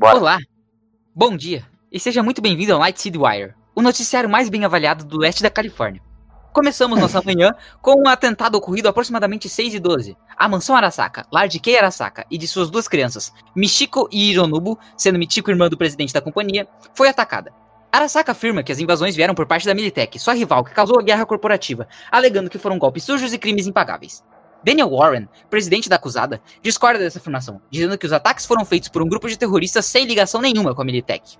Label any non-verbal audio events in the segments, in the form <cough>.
Bora. Olá, bom dia e seja muito bem-vindo ao Night City Wire, o noticiário mais bem avaliado do leste da Califórnia. Começamos nossa <laughs> manhã com um atentado ocorrido aproximadamente 6 e 12. A mansão Arasaka, lar de Kei Arasaka e de suas duas crianças, Michiko e Hironobu, sendo Michiko irmã do presidente da companhia, foi atacada. Arasaka afirma que as invasões vieram por parte da Militech, sua rival que causou a guerra corporativa, alegando que foram golpes sujos e crimes impagáveis. Daniel Warren, presidente da acusada, discorda dessa afirmação, dizendo que os ataques foram feitos por um grupo de terroristas sem ligação nenhuma com a Militech.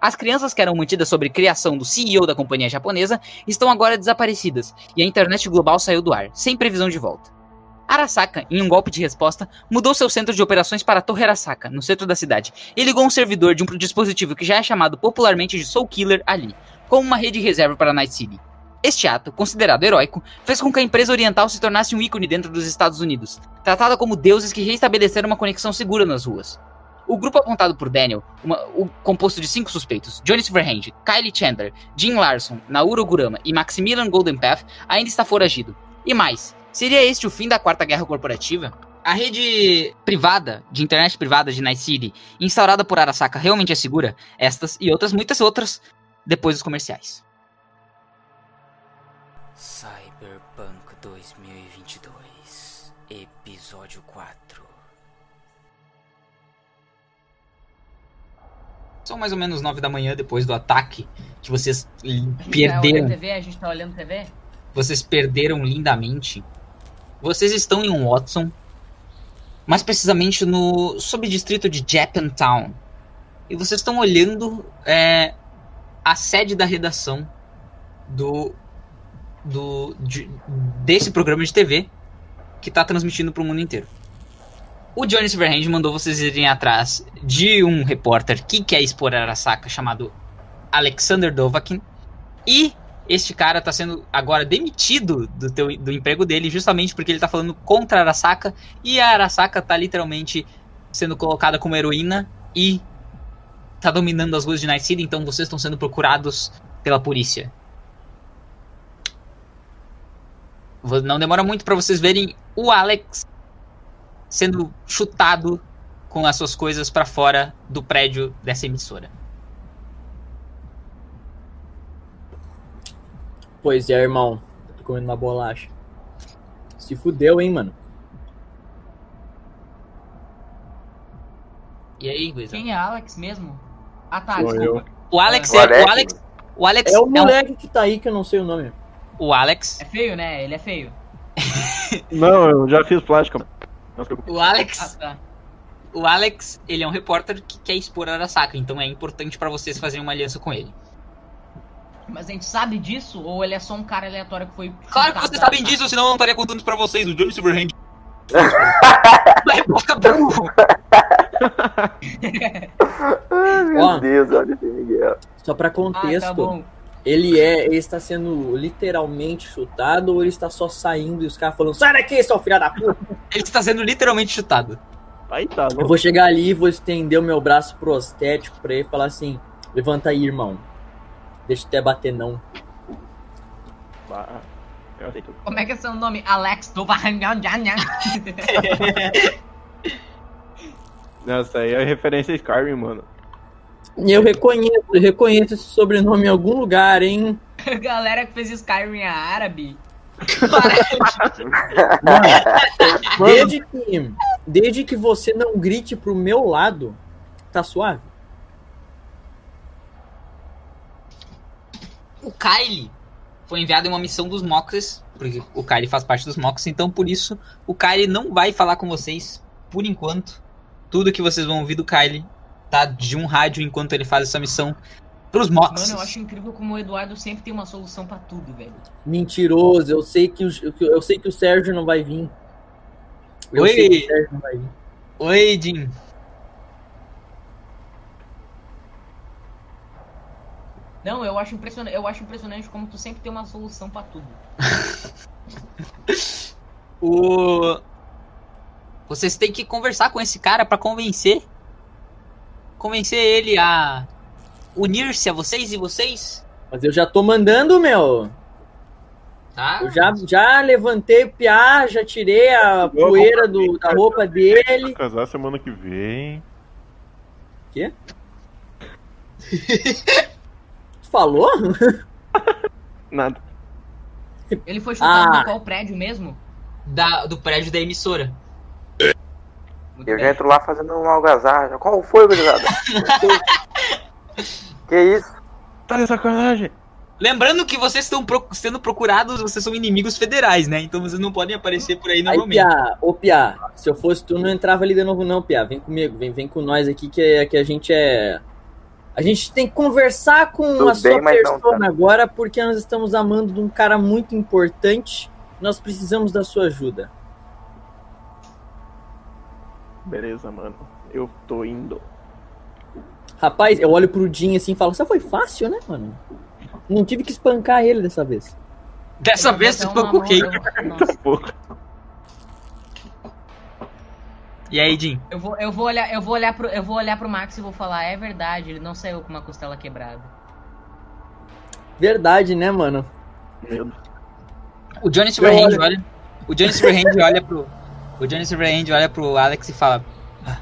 As crianças que eram mantidas sobre criação do CEO da companhia japonesa estão agora desaparecidas e a internet global saiu do ar, sem previsão de volta. Arasaka, em um golpe de resposta, mudou seu centro de operações para a Torre Arasaka, no centro da cidade, e ligou um servidor de um dispositivo que já é chamado popularmente de Soul Killer ali, como uma rede reserva para Night City. Este ato, considerado heróico, fez com que a empresa oriental se tornasse um ícone dentro dos Estados Unidos, tratada como deuses que reestabeleceram uma conexão segura nas ruas. O grupo apontado por Daniel, uma, o, composto de cinco suspeitos, Johnny Silverhand, Kylie Chandler, Jim Larson, Nauro Gurama e Maximilian Goldenpath, ainda está foragido. E mais, seria este o fim da Quarta Guerra Corporativa? A rede privada, de internet privada de Night City, instaurada por Arasaka, realmente é segura? Estas e outras, muitas outras, depois dos comerciais. Cyberpunk 2022, Episódio 4. São mais ou menos nove da manhã depois do ataque que vocês A gente tá perderam. olhando TV, a gente tá olhando TV? Vocês perderam lindamente. Vocês estão em Watson, mais precisamente no subdistrito de Japantown. E vocês estão olhando é, a sede da redação do, do de- desse programa de TV que está transmitindo para o mundo inteiro. O Johnny Silverhand mandou vocês irem atrás de um repórter que quer expor Arasaka chamado Alexander Dovakin. E este cara tá sendo agora demitido do, teu, do emprego dele justamente porque ele tá falando contra Arasaka e a Arasaka tá literalmente sendo colocada como heroína e tá dominando as ruas de Night City, então vocês estão sendo procurados pela polícia. Não demora muito pra vocês verem o Alex sendo chutado com as suas coisas pra fora do prédio dessa emissora. Pois é, irmão. Tô comendo uma bolacha. Se fudeu, hein, mano. E aí, Guizão? Quem é Alex mesmo? Ah tá, Sou desculpa. O Alex, O é, Alex. o Alex, o Alex É o um- moleque que tá aí que eu não sei o nome. O Alex, É feio, né? Ele é feio. <laughs> Não, eu já fiz plástica. O Ah, Alex, tá. o Alex, ele é um repórter que quer expor Arasaka, então é importante pra vocês fazerem uma aliança com ele. Mas a gente sabe disso? Ou ele é só um cara aleatório que foi. Claro que vocês sabem disso, senão eu não estaria contando isso pra vocês. O Johnny Silverhand. <laughs> Vai, boca burro. <laughs> Meu. Deus, olha esse Miguel. Só pra Ah, contexto, tá bom. Ele é. Ele está sendo literalmente chutado ou ele está só saindo e os caras falando, sai daqui, seu filho da puta! <laughs> Ele está sendo literalmente chutado. Aí tá, Eu não. vou chegar ali e vou estender o meu braço prostético pra ele e falar assim: levanta aí, irmão. Deixa eu até bater não. Eu. Como é que é seu nome? Alex Dovahanyan. <laughs> Nossa, aí é referência a Skyrim, mano. Eu reconheço, eu reconheço esse sobrenome em algum lugar, hein? <laughs> Galera que fez Skyrim é árabe. <laughs> Desde que, desde que você não grite pro meu lado, tá suave. O Kylie foi enviado em uma missão dos Moxes, porque o Kylie faz parte dos Moxes, então por isso o Kylie não vai falar com vocês por enquanto. Tudo que vocês vão ouvir do Kylie tá de um rádio enquanto ele faz essa missão pros Moxes. Mano, eu acho incrível como o Eduardo sempre tem uma solução pra tudo, velho. Mentiroso, eu sei que o, eu sei que o Sérgio não vai vir. Eu Oi. sei que o Sérgio não vai vir. Oi, Jim. Não, eu acho impressionante, eu acho impressionante como tu sempre tem uma solução pra tudo. <laughs> O... Vocês têm que conversar com esse cara pra convencer. Convencer ele a unir-se a vocês e vocês. Mas eu já tô mandando, meu. Tá? Eu já, já levantei o piá, já tirei a poeira do, da roupa dele. Casar semana que vem. Quê? <laughs> Tu falou? <laughs> Nada. Ele foi chutado Ah. qual prédio mesmo? Da, do prédio da emissora. Muito Eu bem. já entro lá fazendo uma algazarra. Qual foi, gurizada? <laughs> que isso? Tá de sacanagem. Lembrando que vocês estão pro- sendo procurados, vocês são inimigos federais, né? Então vocês não podem aparecer por aí Aí, normalmente. Pia, ô Pia, se eu fosse tu, não entrava ali de novo, não, Pia. Vem comigo, vem, vem com nós aqui, que, é- que a gente é. A gente tem que conversar com Tudo a sua bem, mas não persona agora, porque nós estamos amando de um cara muito importante. Nós precisamos da sua ajuda. Beleza, mano. Eu tô indo. Rapaz, eu olho pro Jim assim e falo, isso foi fácil, né, mano? Não tive que espancar ele dessa vez. Dessa vez uma com quem? E aí, Jim? Eu vou, eu vou olhar, eu vou olhar pro, eu vou olhar pro Max e vou falar, é verdade, ele não saiu com uma costela quebrada. Verdade, né, mano? O Johnny Silverhand olha. O Johnny Silverhand olha pro. O Johnny Silverhand olha pro Alex e fala. "Ah,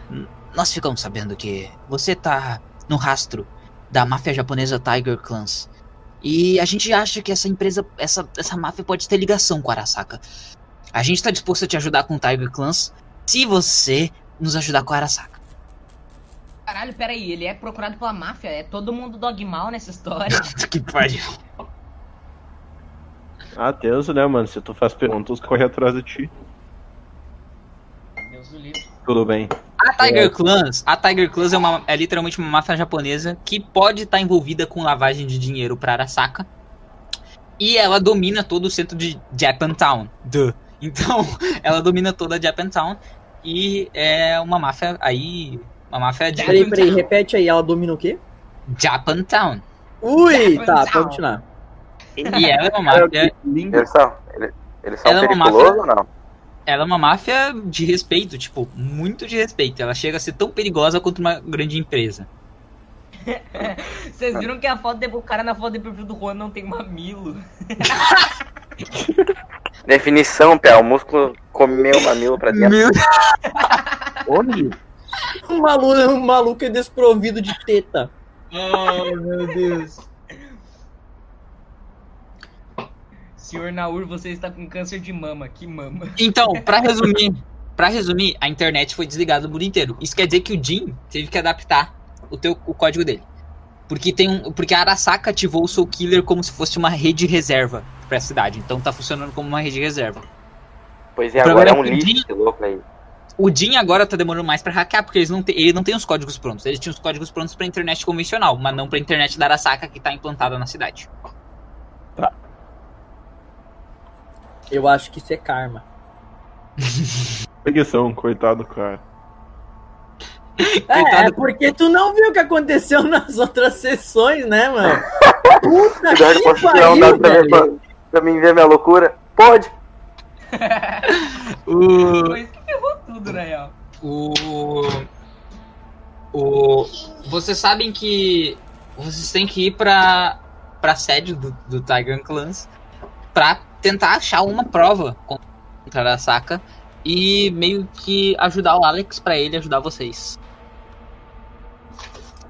Nós ficamos sabendo que você tá no rastro da máfia japonesa Tiger Clans. E a gente acha que essa empresa, essa, essa máfia pode ter ligação com a Arasaka. A gente tá disposto a te ajudar com o Tiger Clans se você nos ajudar com a Arasaka. Caralho, peraí, ele é procurado pela máfia? É todo mundo dogmal nessa história? <laughs> que pariu. Ah, tenso, né, mano? Se tu faz perguntas, corre atrás de ti. Tudo bem. A Tiger Clans, a Tiger Clans é, uma, é literalmente uma máfia japonesa que pode estar envolvida com lavagem de dinheiro para Arasaka. E ela domina todo o centro de Japantown. Duh. Então, <laughs> ela domina toda Japantown e é uma máfia aí, uma máfia de Peraí, peraí, repete aí, ela domina o quê? Japantown. Ui, tá, Tchau. pode continuar. E ela é uma máfia, Língua. Eles são, eles, eles são Ela é uma periculosos ou não? Ela é uma máfia de respeito, tipo, muito de respeito. Ela chega a ser tão perigosa quanto uma grande empresa. Vocês viram que a foto de, o cara na foto de perfil do Juan não tem mamilo? <laughs> Definição, pé. O músculo comeu o mamilo pra dentro. Meu <laughs> Onde? Um maluco, um maluco é desprovido de teta. Oh, meu Deus. Senhor Naur, você está com câncer de mama. Que mama. Então, <laughs> pra resumir, para resumir, a internet foi desligada o mundo inteiro. Isso quer dizer que o Jim teve que adaptar o teu o código dele. Porque tem um, porque a Arasaka ativou o Soul Killer como se fosse uma rede reserva pra cidade. Então tá funcionando como uma rede reserva. Pois é, agora é um é o lixo louco aí. O Jim agora tá demorando mais pra hackear, porque eles não te- ele não tem os códigos prontos. Ele tinha os códigos prontos pra internet convencional, mas não pra internet da Arasaka que tá implantada na cidade. Eu acho que isso é karma. <laughs> Preguição, coitado, cara. É, Coitado. é porque tu não viu o que aconteceu <laughs> nas outras sessões, né, mano? <laughs> Puta que posso tirar um dado pariu, pra, ver, pra, pra mim ver minha loucura? Pode. O, ferrou tudo, na real. o, o, vocês sabem que vocês têm que ir pra, pra sede do, do Tiger Clans pra tentar achar uma prova contra a Arasaka e meio que ajudar o Alex pra ele ajudar vocês.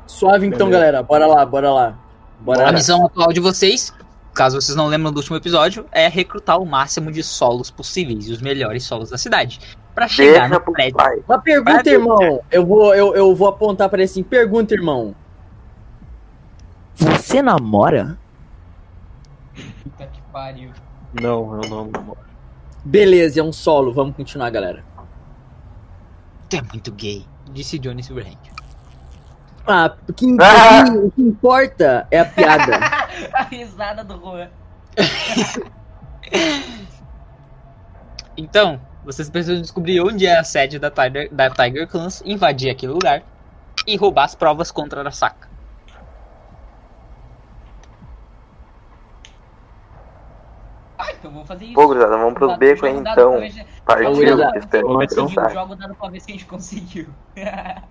Suave então, Beleza. galera. Bora lá, bora lá. Bora A lá. missão atual de vocês, caso vocês não lembram do último episódio, é recrutar o máximo de solos possíveis, e os melhores solos da cidade, Pra chegar Deixa no prédio. pai. Uma pergunta, Vai, irmão. Eu vou, eu, eu vou apontar para ele assim. Pergunta, irmão. Você namora? Puta que pariu. Não, eu não. não. Beleza, é um solo. Vamos continuar, galera. Tu é muito gay, disse Johnny Silverhand. Ah, o que, Ah! <laughs> o que importa é a piada. <laughs> A risada do Juan. <laughs> Então, vocês precisam descobrir onde é a sede da Tiger, da Tiger Clans, invadir aquele lugar e roubar as provas contra a Arasaka. Então vamos fazer isso. Pô, gurizada, vamos becos joga aí então. se- Partiu, espero que Vamos não conseguiu, sai. Joga o dado pra ver se a gente conseguiu. <laughs>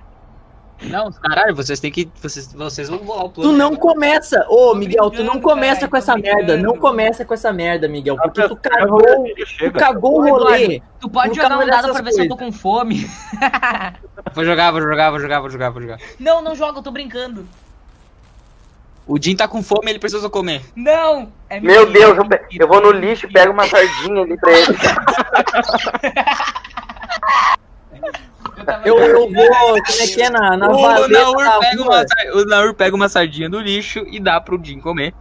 Não, caralho, vocês têm que. Vocês, vocês vão voar o Tu plano. não começa, ô Tô Miguel, tu não começa caralho, com essa merda, não começa com essa merda, Miguel, porque tu cagou, tu cagou o rolê. Tu pode jogar um dado pra ver se eu tô coisas. com fome. Vou jogar, vou jogar, vou jogar, vou jogar, vou jogar, vou jogar. Não, não joga, eu tô brincando. O Jim tá com fome, ele precisa comer. Não! É Meu Deus, eu, pe- eu vou no lixo e pego uma sardinha ali pra ele. Eu, eu vou, como é que é, na, na o, valeta Naur pega uma, o Naur pega uma sardinha do lixo e dá pro Jim comer.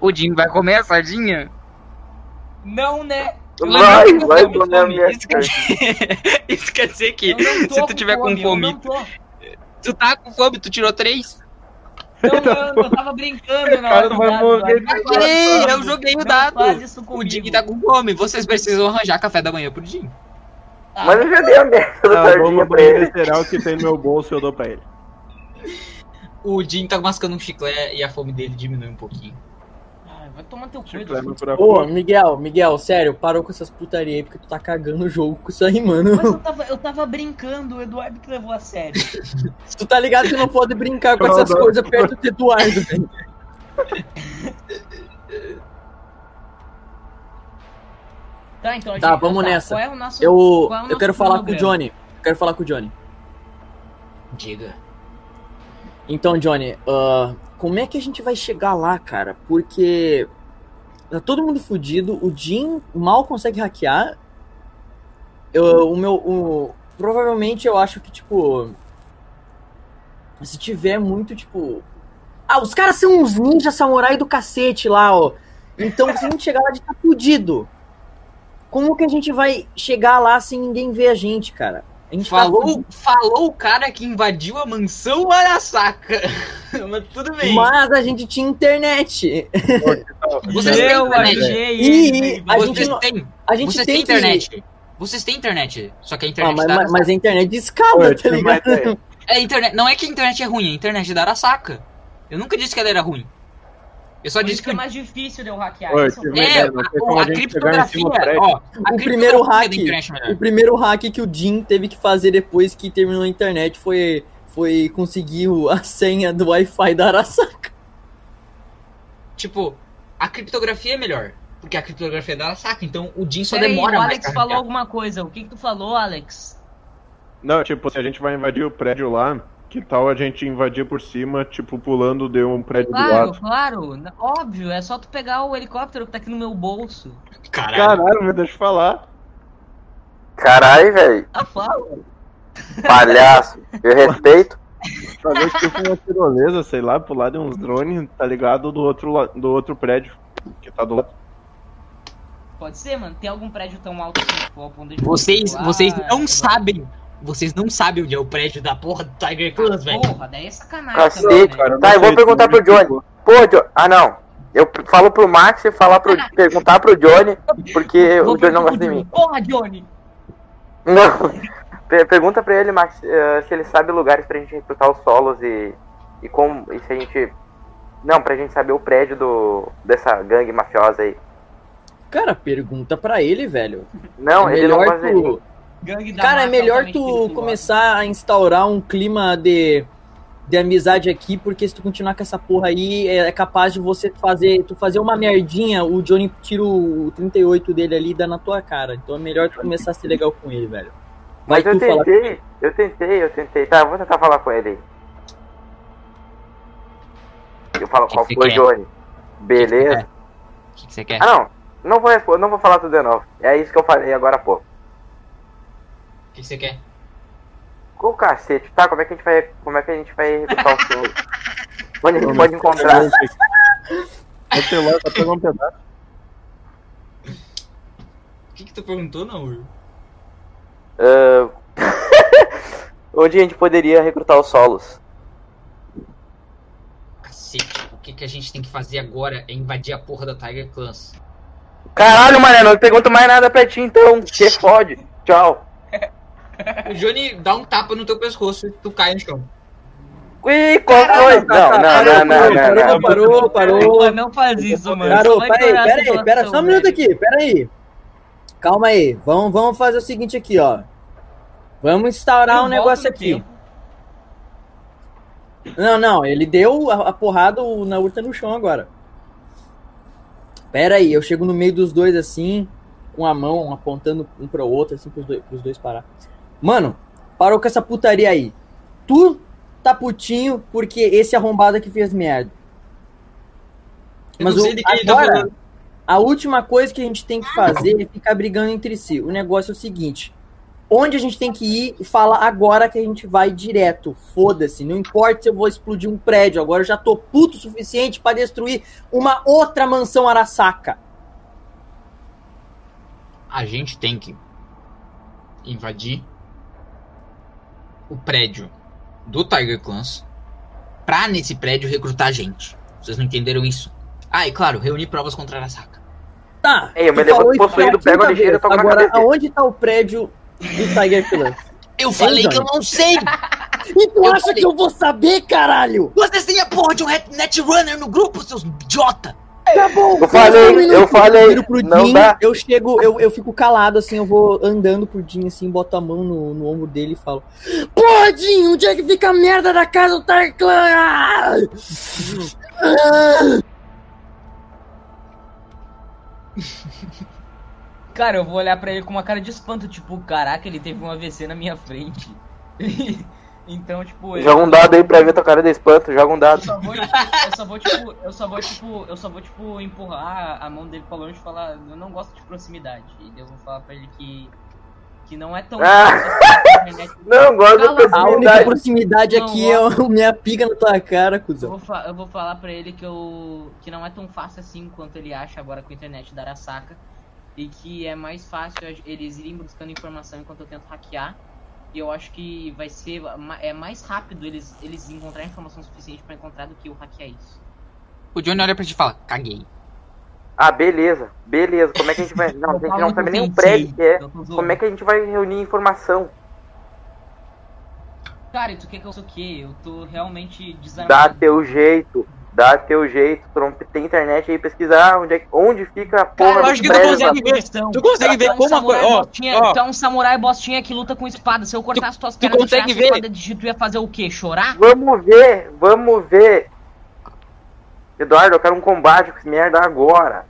O Jim vai comer a sardinha? Não, né? Vai, vai com comer a minha Isso quer dizer- <laughs> Isso quer dizer que se tu tiver com fome, tu tá com fome, tu tirou três? Não, não, eu tava brincando na Cara, hora do dado, eu joguei o dado. faz isso O. Jim tá com fome. Vocês precisam arranjar café da manhã pro Jim. Ah, Mas eu já dei a merda da Ah, eu sardinha uma pra ele. cereal que tem no meu bolso e eu dou pra ele. O Jim tá mascando um chiclete e a fome dele diminui um pouquinho. Ai, vai tomar teu cu, Ô, Miguel, Miguel, sério, parou com essas putaria aí, porque tu tá cagando o jogo com isso aí, mano. Mas eu <laughs> tava, eu tava brincando, o Eduardo que levou a sério. <laughs> Tu tá ligado que não pode brincar com essas Não, não. coisas perto do Eduardo, velho. <laughs> Tá, então a Tá, gente- vamos nessa. Qual é o nosso... Eu, qual é o eu quero falar com o? Johnny. Eu quero falar com o Johnny. Diga. Então, Johnny, ah, como é que a gente vai chegar lá, cara? Porque tá todo mundo fudido, o Jim mal consegue hackear. Eu, o meu. o- provavelmente eu acho que, tipo. Se tiver muito, tipo. Ah, os caras são uns ninjas samurai do cacete lá, ó. Então, se a gente chegar lá, a gente tá fudido. Como que a gente vai chegar lá sem ninguém ver a gente, cara? A gente tá Falou, falou o cara que invadiu a mansão Arasaka. <laughs> Mas tudo bem. Mas a gente tinha internet. Vocês têm internet. a Vocês gente têm. A gente Vocês tem têm que- internet. Vocês têm internet. Só que a Ah, internet mas, da mas, Arasaka. mas a internet de eu tá ligado? É, internet. Não é que a internet é ruim, é a internet da Arasaka. Eu nunca disse que ela era ruim. Eu só Por disse isso que. é mais difícil de eu hackear. Oi, esse é o. É, a, a a criptografia, ó, a O primeiro criptografia hack, é melhor. o primeiro hack que o Jim teve que fazer depois que terminou a internet foi, foi conseguir o- a senha do Wi-Fi da Arasaka. Tipo, a criptografia é melhor. Porque a criptografia é da Arasaka, então o Jim só Peraí, demora o mais Alex falou alguma coisa. O que que tu falou, Alex? Não, tipo, se a gente vai invadir o prédio lá, que tal a gente invadir por cima, tipo, pulando de um prédio do Claro, lado? claro. n- Óbvio, é só tu pegar o helicóptero que tá aqui no meu bolso. Caralho. Caralho, me deixa eu falar. Caralho, velho. Ah, fala. Palhaço. Eu respeito. Fazer tipo uma tirolesa, sei lá, pular de uns drones, tá ligado? Do outro, do outro prédio. Que tá do lado. Pode ser, mano. Tem algum prédio tão alto assim ao ponto de Vocês, voar, vocês não vai- sabem. Vocês não sabem onde é o prédio da porra do Tiger Class, velho. Porra, daí é sacanagem Cacete, também, né? cara. Tá, eu vou perguntar pro Johnny. Pô, Jo- ah não. Eu falo pro Max e falar pro, <laughs> perguntar pro Johnny, porque Vou o Johnny não gosta de Johnny. mim. Porra, Johnny! Não. <laughs> Per- Pergunta pra ele, Max, eh, se ele sabe lugares pra gente recrutar os solos e, e como. E se a gente. Não, pra gente saber o prédio do, dessa gangue mafiosa aí. Cara, pergunta pra ele, velho. Não, é ele não gosta tu... Gangue da Cara, é máfia melhor tu começar a instaurar um clima de, de amizade aqui, porque se tu continuar com essa porra aí, é, é capaz de você fazer, tu fazer uma merdinha, o Johnny tira o 38 dele ali e dá na tua cara. Então é melhor tu começar a ser legal com ele, velho. Vai Mas eu tu falar. tentei, eu tentei, eu tentei. Tá, eu vou tentar falar com ele aí. Eu falo, Que qual que foi, quer? Johnny? Beleza. O que, que você quer? Ah, não. Não vou responder, não vou falar tudo de novo. É isso que eu falei agora há pouco. O que, você quer? Com o cacete, tá? Como é que a gente vai, como é que a gente vai recrutar o solo? <laughs> Onde a gente pode encontrar? O celular tá pegando um pedaço. O que, que tu perguntou, não? Ah, <laughs> Onde a gente poderia recrutar os solos? Cacete, o que, que a gente tem que fazer agora é invadir a porra da Tiger Clans. Caralho, mané, não pergunto mais nada pra ti então. Que fode. Tchau. O Johnny dá um tapa no teu pescoço e tu cai no chão. Ui, qual foi? Não, não, não, não, não, não. Parou, parou. Pô, não faz isso, mano. Parou, Só vai pera aí, piorar a pera aí, pera situação, só um minuto aqui, pera aí. Calma aí, vamos, vamos fazer o seguinte aqui, ó. Vamos instaurar Eu um negócio aqui. tempo. Não, não, ele deu a, a porrada, o Naur tá no chão agora. Pera aí, eu chego no meio dos dois assim, com a mão apontando um pro outro, assim, pros dois, pros dois parar. Mano, parou com essa putaria aí. Tu tá putinho porque esse arrombado que fez merda. Mas o, tá agora, a última coisa que a gente tem que fazer é ficar brigando entre si. O negócio é o seguinte: onde a gente tem que ir e fala agora que a gente vai direto. Foda-se, não importa se eu vou explodir um prédio, agora eu já tô puto o suficiente pra destruir uma outra mansão Arasaka. A gente tem que invadir o prédio do Tiger Clans pra nesse prédio recrutar gente. Vocês não entenderam isso? Ah, e claro, reunir provas contra a Arasaka. Tá. Ei, eu me possuído, pela pego a e toco na Agora, aonde tá o prédio do Tiger Clan? <laughs> Eu falei que eu não sei! <laughs> E tu Eu acha falei- que eu vou saber, caralho? Vocês têm a porra de um Net- Netrunner no grupo, seus idiota! Tá bom. Eu falei, minuto. eu falei, viro pro não Jim, dá. Eu chego, eu, eu fico calado assim, eu vou andando pro Jim assim, boto a mão no, no ombro dele e falo: Porra, Jim, onde é que fica a merda da casa do Tarclan? <laughs> Ah! Cara, eu vou olhar pra ele com uma cara de espanto, tipo, caraca, ele teve um AVC na minha frente. <laughs> então, tipo, eu, Joga um dado aí pra ver tua cara de espanto, joga um eu dado. só vou, eu só vou, tipo, eu só vou, tipo, eu só vou, tipo, empurrar a mão dele pra longe e falar, eu não gosto de proximidade. E eu vou falar pra ele que que não é tão Ah. assim. <laughs> Não, gosto da Cala a. A única proximidade. proximidade Não, aqui é o minha pica na tua cara, Eu cuzão. vou, fa- eu vou falar pra ele que eu que não é tão fácil assim quanto ele acha agora com a internet da Arasaka e que é mais fácil a- eles irem buscando informação enquanto eu tento hackear. E eu acho que vai ser é mais rápido eles eles encontrarem informação suficiente pra encontrar do que eu hackear isso. O Johnny olha pra ti e fala, caguei. Ah, beleza, beleza. Como é que a gente vai. <laughs> Não, a gente não sabe nem o prédio que é. Como é que a gente vai reunir informação? Cara, e tu quer que eu sou o quê? Eu tô realmente Dá desarmado. teu jeito. Dá teu jeito. Tu tem internet aí pesquisar onde, é, que- onde fica a porra Cara, eu acho que tu consegue ver. Questão. Tu consegue ver Tu é um como a coisa. Ó, bostinha- ó, Tu é um samurai bostinha que luta com espada. Se eu cortasse tuas tu pernas e consegue ver? espada de tu ia fazer o quê? Chorar? Vamos ver, vamos ver. Eduardo, eu quero um combate com esse merda agora.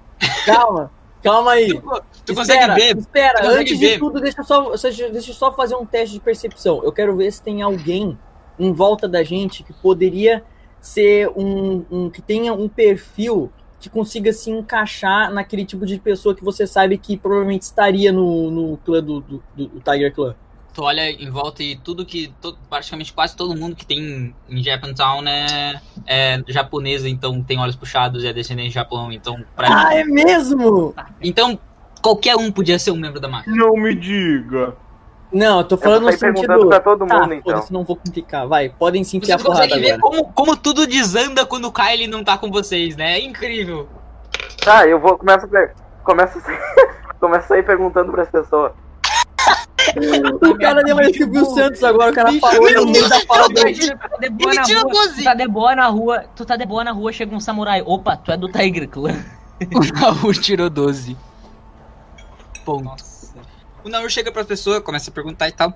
Calma, calma aí. tu, tu espera, consegue ver. Espera, Tu consegue antes ver. de tudo, deixa eu, só, deixa deixa eu só fazer um teste de percepção. Eu quero ver se tem alguém em volta da gente que poderia ser um, um- que tenha um perfil que consiga se encaixar naquele tipo de pessoa que você sabe que provavelmente estaria no, no clã do, do, do Tiger Clan. Tu olha em volta e tudo que. to- praticamente quase todo mundo que tem em Japantown é, é japonesa, então tem olhos puxados e é descendente de Japão. Então, pra Ah, é mesmo? então qualquer um podia ser um membro da máfia. Não me diga. Não, eu tô Eu falando vou no sentido. perguntando pra todo Tá, mundo, então. foda-se, não vou complicar. Vai, podem se enfiar Vocês porrada conseguem ver agora. como, como tudo desanda quando o Kyle não tá com vocês, né? É incrível. Tá, eu vou. Começa a, começa a, sair- <laughs> começa a sair perguntando pras pessoas. O cara deu mais que o Santos agora, o cara falou no meio da fala dele. Tu tá de boa Ele na tirou rua, 12. tu tá de boa na rua, tu tá de boa na rua, chega um samurai. Opa, tu é do Tiger Clan. <laughs> O Naur tirou 12. Ponto. O Naur chega pras pessoas, começa a perguntar e tal.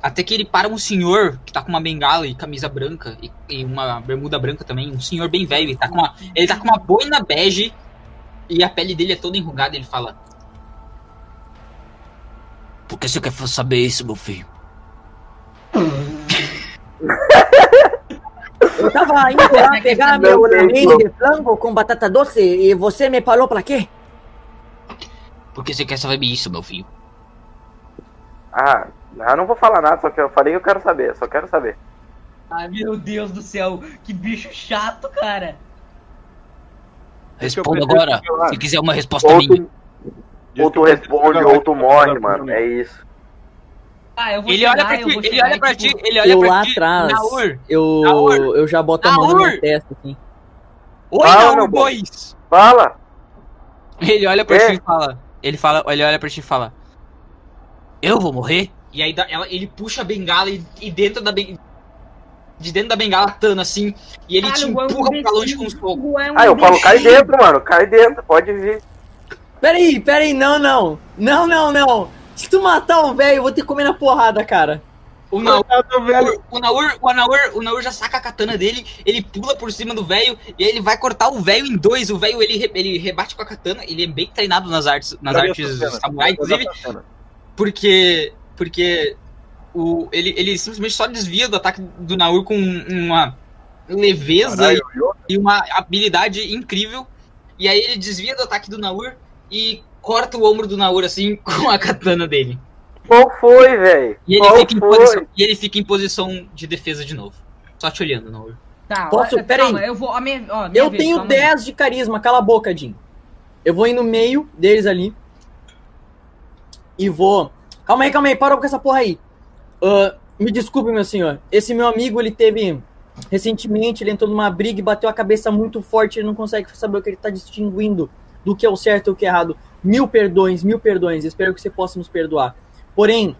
Até que ele para um senhor que tá com uma bengala e camisa branca e, e uma bermuda branca também. Um senhor bem velho. Ele tá, com uma, ele tá com uma boina bege e a pele dele é toda enrugada. Ele fala: Por que você quer saber isso, meu filho? Eu tava indo lá <laughs> pegar meu lamen como. de frango com batata doce e você me falou pra quê? Por que você quer saber isso, meu filho? Ah, eu não vou falar nada, só que eu falei que eu quero saber, só quero saber. Ai meu Deus do céu, que bicho chato, cara. É Responda agora, se quiser uma resposta Ou minha. tu, ou tu responde ou tu morre, mano. É isso. Ah, eu vou Ele chegar, olha pra eu ti, ele chegar olha pra tipo, ti, ele olha Eu pra lá ti. atrás, Naur, eu, Naur. eu já boto a mão na Naur. minha testa, assim. Oi, Fala, Naur! Fala! Ele olha pra É. ti e fala. Ele fala, ele olha pra ti e fala. Eu vou morrer? E aí ela- ele puxa a bengala e, e dentro da bengala. De dentro da bengala tana assim. E ele te Caralho, é um empurra pra longe com os fogos. é um Ah, eu falo, cai dentro, mano, cai dentro, pode vir. Peraí, peraí, não, não. Não, não, não. Se tu matar um velho, eu vou ter que comer na porrada, cara. O Naur, o Naur, o Naur, o Naur já saca a katana dele, ele pula por cima do velho e aí ele vai cortar o velho em dois. O velho ele, ele rebate com a katana, ele é bem treinado nas artes, nas artes samurai, inclusive. Porque porque o ele, ele simplesmente só desvia do ataque do Naur com uma leveza Caralho, eu- e uma habilidade incrível. E aí ele desvia do ataque do Naur e corta o ombro do Naur assim <laughs> com a katana dele. Qual foi, velho? E ele, Qual fica em foi? posição, e ele fica em posição de defesa de novo. Só te olhando, Naur. Tá, Posso? Pera calma, aí. eu vou. A minha, ó, minha Eu vez, tenho calma aí. 10 de carisma, cala a boca, Jim. Eu vou ir no meio deles ali. E vou. Calma aí, calma aí, para com essa porra aí. Ah, me desculpe, meu senhor. Esse meu amigo, ele teve. Recentemente, ele entrou numa briga e bateu a cabeça muito forte. Ele não consegue saber o que ele tá distinguindo do que é o certo e o que é errado. Mil perdões, mil perdões. Espero que você possa nos perdoar. Porém,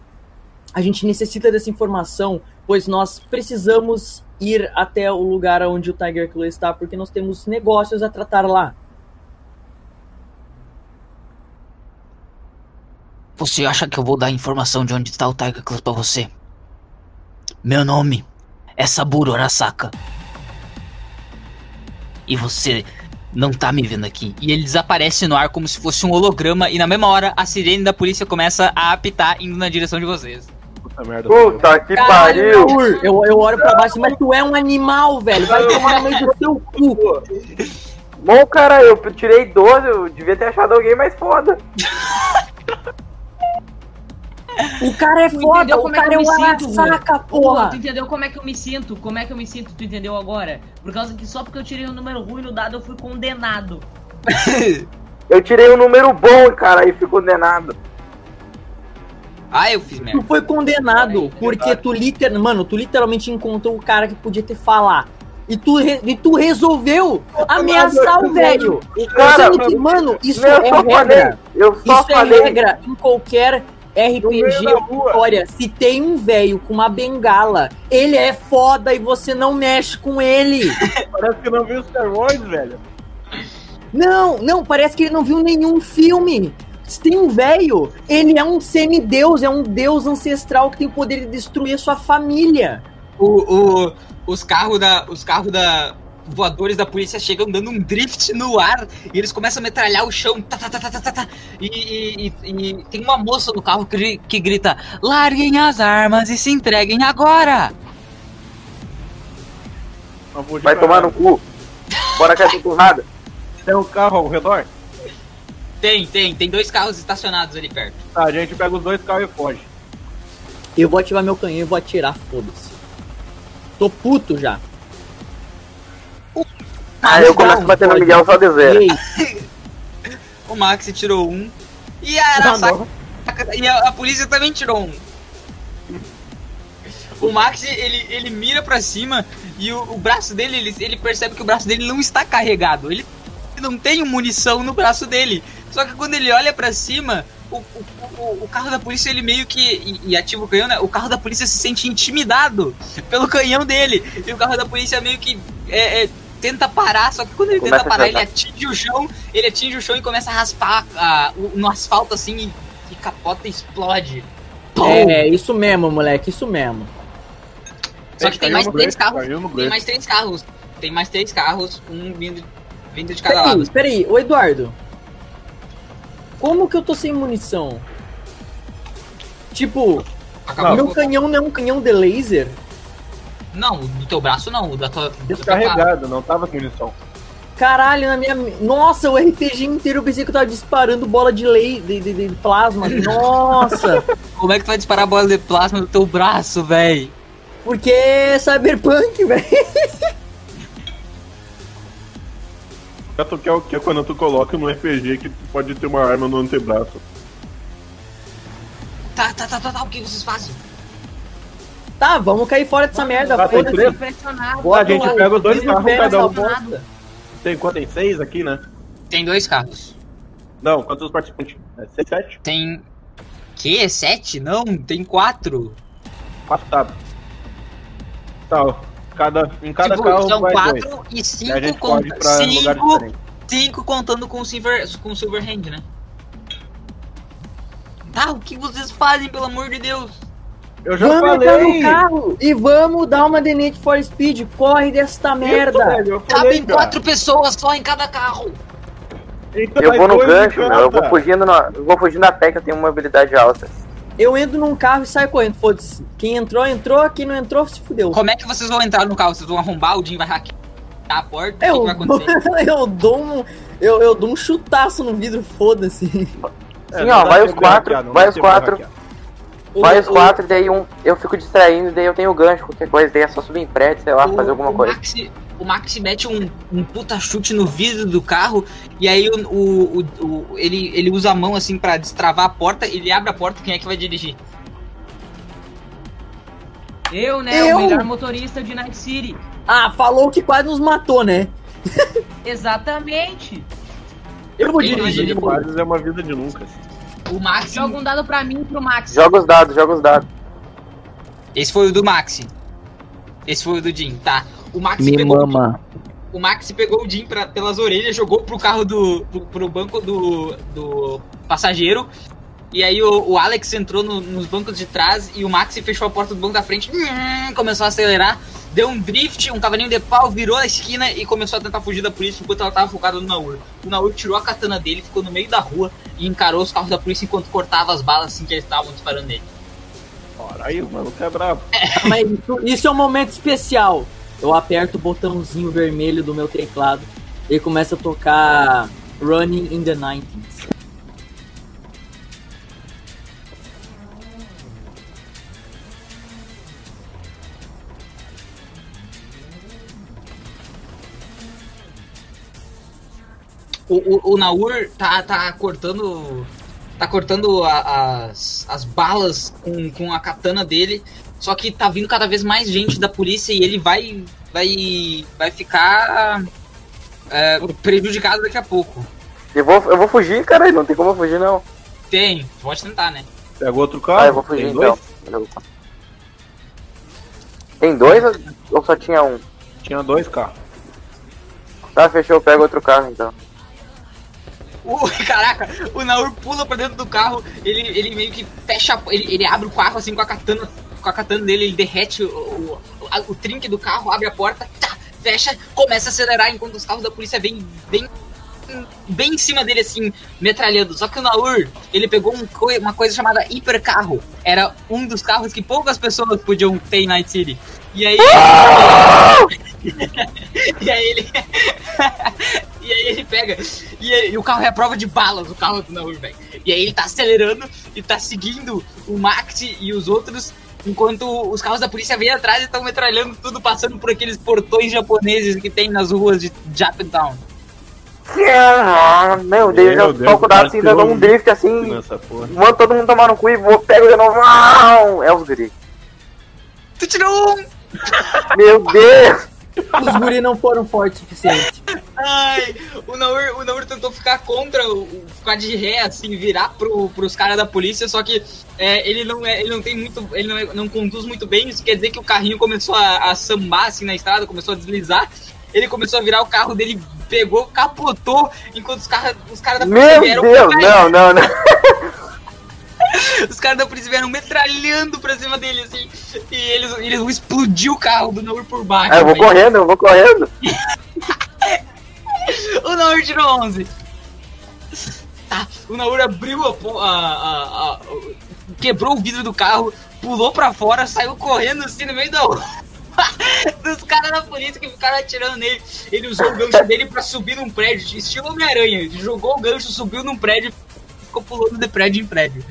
a gente necessita dessa informação, pois nós precisamos ir até o lugar onde o Tiger Claw está, porque nós temos negócios a tratar lá. Você acha que eu vou dar informação de onde está o Tiger Class pra você? Meu nome é Saburo Arasaka. E você não tá me vendo aqui. E ele desaparece no ar como se fosse um holograma. E na mesma hora, a sirene da polícia começa a apitar indo na direção de vocês. Puta merda. Puta que pariu! Naur, eu, eu olho pra baixo, mas tu é um animal, velho. Vai tomar no meio do seu cu. Bom, cara, eu tirei 12, eu devia ter achado alguém mais foda. <laughs> O cara é Tu foda, entendeu o como é cara que é eu um me sinto, saca, Porra, tu entendeu como é que eu me sinto? Como é que eu me sinto? Tu entendeu agora? Por causa que só porque eu tirei um número ruim no dado eu fui condenado. <laughs> Eu tirei um número bom, cara, e fui condenado. Ah, eu fiz Tu merda. foi condenado porque tu liter... Mano, tu literalmente encontrou o cara que podia te falar. E tu, re- e tu resolveu ameaçar o velho. Cara, que, mano, isso eu é só falei, regra. eu só Isso é regra em qualquer RPG. Olha, se tem um velho com uma bengala, ele é foda e você não mexe com ele. <laughs> Parece que não viu Star Wars, velho. Não, não, parece que ele não viu nenhum filme. Se tem um velho, ele é um semideus, é um deus ancestral que tem o poder de destruir sua família. O, o- os carros da. Os carros da. Voadores da polícia chegam dando um drift no ar e eles começam a metralhar o chão. Tá, tá, tá, tá, tá, tá, tá. E, e- e- tem uma moça no carro que, que grita: Larguem as armas e se entreguem agora! Vai tomar no cu. Bora com essa porrada. Tem um carro ao redor? Tem, tem, tem dois carros estacionados ali perto. Tá, a gente pega os dois carros e foge. Eu vou ativar meu canhão e vou atirar, foda-se. Tô puto já. Aí eu começo a bater no Miguel só de zero. <laughs> O Max tirou um. E a Arasaka. E a, a polícia também tirou um. O Max, ele, ele mira pra cima e o, o braço dele, ele, ele percebe que o braço dele não está carregado. Ele não tem munição no braço dele. Só que quando ele olha pra cima, o, o, o, o carro da polícia, ele meio que. E, e ativa o canhão, né? O carro da polícia se sente intimidado pelo canhão dele. E o carro da polícia meio que. é, é, tenta parar, só que quando ele Começa tenta parar, ele atinge o chão, ele atinge o chão e começa a raspar o- no asfalto assim e, e capota e explode. Pum! é, isso mesmo, moleque, isso mesmo. Só que tem mais três break, carros. Tem mais três carros. Tem mais três carros, um vindo, vindo de cada lado. Peraí, peraí, ô Eduardo. Como que eu tô sem munição? Tipo, Acabou. meu canhão não é um canhão de laser? Não, do teu braço não, o da tua. Descarregado, não tava com munição. Caralho, na minha. Nossa, o RPG inteiro eu pensei que eu tava disparando bola de lei de, de, de plasma. <laughs> Nossa! Como é que tu vai disparar bola de plasma do teu braço, véi? Porque é cyberpunk, velho. Que é o que é quando tu coloca no RPG que tu pode ter uma arma no antebraço. Tá, tá, tá, tá, tá, o que vocês fazem? Tá, vamos cair fora dessa merda. Tá, tem três? Impressionado. Bota a gente lá, pega os dois carros, cada um. Tem quanto? Tem seis aqui, né? Tem dois carros. Não, quantos participantes? É seis, sete? Tem. Que? Sete? Não, tem quatro. Quatro tá. Tá, ó. Cada, em cada tipo, carro são vai dois. quatro e E cinco, gente con- pode ir pra lugares cinco, cinco contando com o Silver, com o Silver Hand, né? Tá, o que vocês fazem, pelo amor de Deus? Eu já vamos entrar no falei. carro e vamos dar uma The Need for Speed. Corre desta merda. Velho, eu falei, Cabem quatro pessoas só em cada carro. Então Eu vai vou no gancho, meu. Eu vou fugindo, no, eu vou fugindo a pé que eu tenho uma habilidade alta. Eu entro num carro e saio correndo. Foda-se. Quem entrou, entrou. Quem não entrou, se fudeu. Como é que vocês vão entrar no carro? Vocês vão arrombar? O Jim vai hackear a porta? O que, que Eu, vai acontecer? <laughs> eu dou um. Eu, eu dou um chutaço no vidro, foda-se. É, Sim, ó, dá vai os quatro, hackear, vai os quatro. hackear. Vai O- quatro, e daí um, eu fico distraindo, e daí eu tenho gancho, qualquer coisa, daí é só subir em prédio, sei lá, O- fazer alguma o coisa. Maxi, o Maxi mete um, um puta chute no vidro do carro e aí o, o, o- o- ele, ele usa a mão assim pra destravar a porta, ele abre a porta, quem é que vai dirigir? Eu, né? Eu? O melhor motorista de Night City. Ah, falou que quase nos matou, né? Exatamente. Eu vou dirigir? Quase é uma vida de nunca. O Maxi. Joga um dado pra mim e pro Max. Joga os dados, joga os dados. Esse foi o do Maxi. Esse foi o do Jim, tá. O Maxi Me pegou mama. o Maxi pegou o Jim pra- pelas orelhas, jogou pro carro do. pro, pro banco do, do passageiro. E aí o, o Alex entrou no- nos bancos de trás e o Maxi fechou a porta do banco da frente, hum, começou a acelerar, deu um drift, um cavalinho de pau, virou a esquina e começou a tentar fugir da polícia enquanto ela tava focada no Naur. O Naur tirou a katana dele, ficou no meio da rua e encarou os carros da polícia enquanto cortava as balas assim que eles estavam disparando nele. Ora aí, mano, que é brabo. Mas isso, isso é um momento especial. Eu aperto o botãozinho vermelho do meu teclado e começa a tocar Running in the 90s. O, o, o Naur tá, tá cortando. Tá cortando a- as, as balas com, com a katana dele. Só que tá vindo cada vez mais gente da polícia e ele vai. vai. vai ficar. é, prejudicado daqui a pouco. Eu vou, eu vou fugir, caralho, não tem como eu fugir não. Tem, pode tentar, né? Pega outro carro. Ah, eu vou fugir tem dois? então. Tem dois ou- só tinha um? Tinha dois carros. Tá, fechou, eu pego outro carro então. O, caraca, o Naur pula pra dentro do carro, ele, ele meio que fecha, ele, ele abre o carro assim com a katana, com a katana dele, ele derrete o, o, o trinque do carro, abre a porta, tá, fecha, começa a acelerar enquanto os carros da polícia vêm bem, bem em cima dele assim, metralhando. Só que o Naur, ele pegou um uma coisa chamada hipercarro. Era um dos carros que poucas pessoas podiam ter em Night City. E aí. E aí ele. <laughs> e aí ele pega. E, aí- e o carro é a prova de balas, o carro do Naur, velho. E aí ele tá acelerando e tá seguindo o Max e os outros. Enquanto os carros da polícia vêm atrás e estão metralhando tudo, passando por aqueles portões japoneses que tem nas ruas de Japantown. Ah, Meu Deus, Meu eu Deus, toco o dado assim, dando um drift assim, mando todo mundo tomar no cu e vou, pego de novo. É os guri. Tu tirou um! Meu Deus! Os guri não foram fortes o suficiente. Ai, o Naur, o Naur tentou ficar contra o, o ficar de ré, assim, virar pro, pros caras da polícia, só que é, ele não é, ele não tem muito, ele não, é- não conduz muito bem, isso quer dizer que o carrinho começou a, a sambar assim na estrada, começou a deslizar, ele começou a virar o carro dele, pegou, capotou, enquanto os caras os cara da polícia Meu vieram Deus! Não, não, não. Os caras da polícia vieram metralhando pra cima dele, assim, e eles, eles vão explodir o carro do Naur por baixo. Ah, eu vou velho. correndo, eu vou correndo. <laughs> O Naur tirou 11. Tá, o Naur abriu a, a- a- Quebrou o vidro do carro, pulou pra fora, saiu correndo assim no meio da rua. <laughs> Dos caras da polícia que ficaram atirando nele. Ele usou o gancho dele pra subir num prédio, estilo Homem-Aranha. Jogou o gancho, subiu num prédio e ficou pulando de prédio em prédio.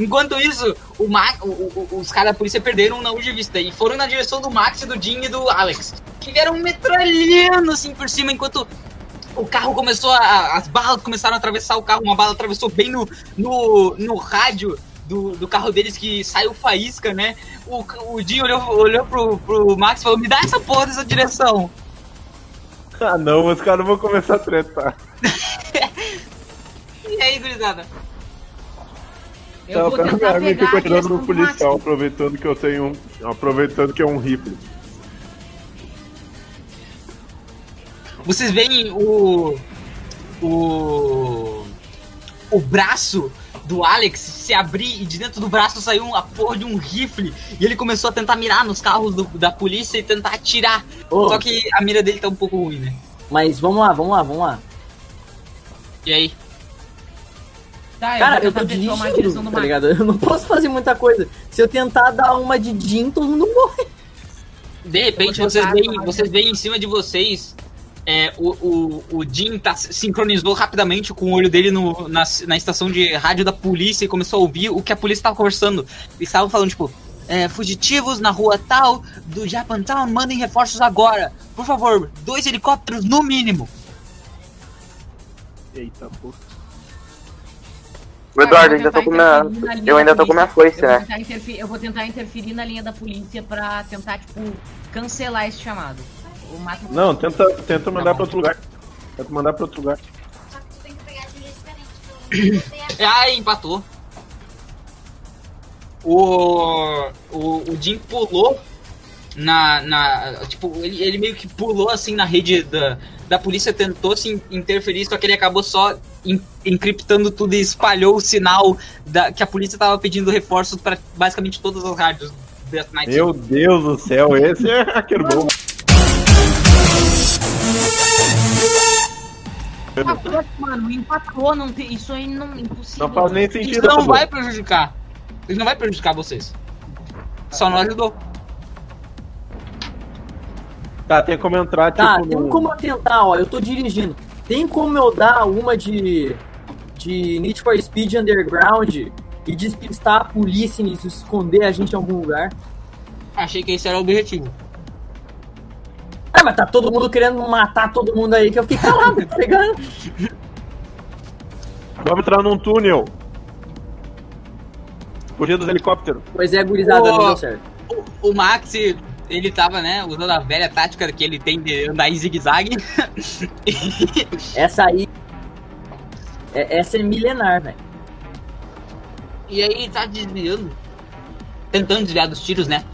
Enquanto isso, o Ma- o- o- os caras da polícia perderam Naur de vista e foram na direção do Max, do Jim e do Alex. Que vieram metralhando assim por cima, enquanto o carro começou a. As balas começaram a atravessar o carro, uma bala atravessou bem no, no, no rádio do, do carro deles que saiu faísca, né? O, o Jim olhou, olhou pro, pro Max e falou: Me dá essa porra dessa direção. Ah não, os caras vão começar a tretar. <laughs> E aí, gurizada? Eu Tá, vou tentar minha a atirando direção no policial, aproveitando que eu tenho um. Aproveitando que é um rifle. Vocês veem o. O. O braço do Alex se abrir e de dentro do braço saiu uma porra de um rifle. E ele começou a tentar mirar nos carros do- da polícia e tentar atirar. Ô, Só que a mira dele tá um pouco ruim, né? Mas vamos lá, vamos lá, vamos lá. E aí? Tá, Cara, eu vou tô tentar tomar a direção dirigindo, do tá ligado? Eu não posso fazer muita coisa. Se eu tentar dar uma de Jim, todo mundo morre. De repente Eu vocês veem, vocês veem em cima de vocês. é, o, o, o Jim tá, sincronizou rapidamente com o olho dele no, na, na estação de rádio da polícia e começou a ouvir o que a polícia tava conversando. Eles estavam falando, tipo, é, fugitivos na rua tal do Japantown, mandem reforços agora. Por favor, dois helicópteros no mínimo. Eita, porra. O Eduardo, eu ainda tô com minha. Eu ainda tô com minha foice, eu vou né? tentar interferir- Eu vou tentar interferir na linha da polícia pra tentar, tipo, cancelar esse chamado. O Mato Não, tenta, tenta mandar pra outro lugar. Tenta mandar pra outro lugar. Só que tu tem que pegar de um jeito diferente. Ai, <coughs> empatou. O, o, o Jim pulou na. na tipo, ele, ele meio que pulou assim na rede da, da polícia, tentou se interferir, só que ele acabou só en- encriptando tudo e espalhou o sinal da, que a polícia tava pedindo reforços para basicamente todas as rádios Meu Deus do céu, esse é hacker bom. empatou, mano, empatou, não tem, isso aí não é impossível. Não faz nem Isso sentido. não essa vai prejudicar. Isso não vai prejudicar vocês. Só não ajudou. Tá, tem como entrar, tipo, Tá, tem no... como eu tentar, ó. Eu tô dirigindo. Tem como eu dar uma de. de Need for Speed Underground e despistar a polícia e esconder a gente em algum lugar? Achei que esse era o objetivo. Ah, mas tá todo mundo querendo matar todo mundo aí que eu fiquei calado, tá ligado? <laughs> Vamos entrar num túnel. Fugir dos helicópteros. Pois é, gurizada, não Ô. deu certo. O, o Max, ele tava, né, usando a velha tática que ele tem de andar em zigue-zague. <laughs> Essa aí. é- essa é milenar, velho. e aí ele tá desviando. Tentando desviar dos tiros, né?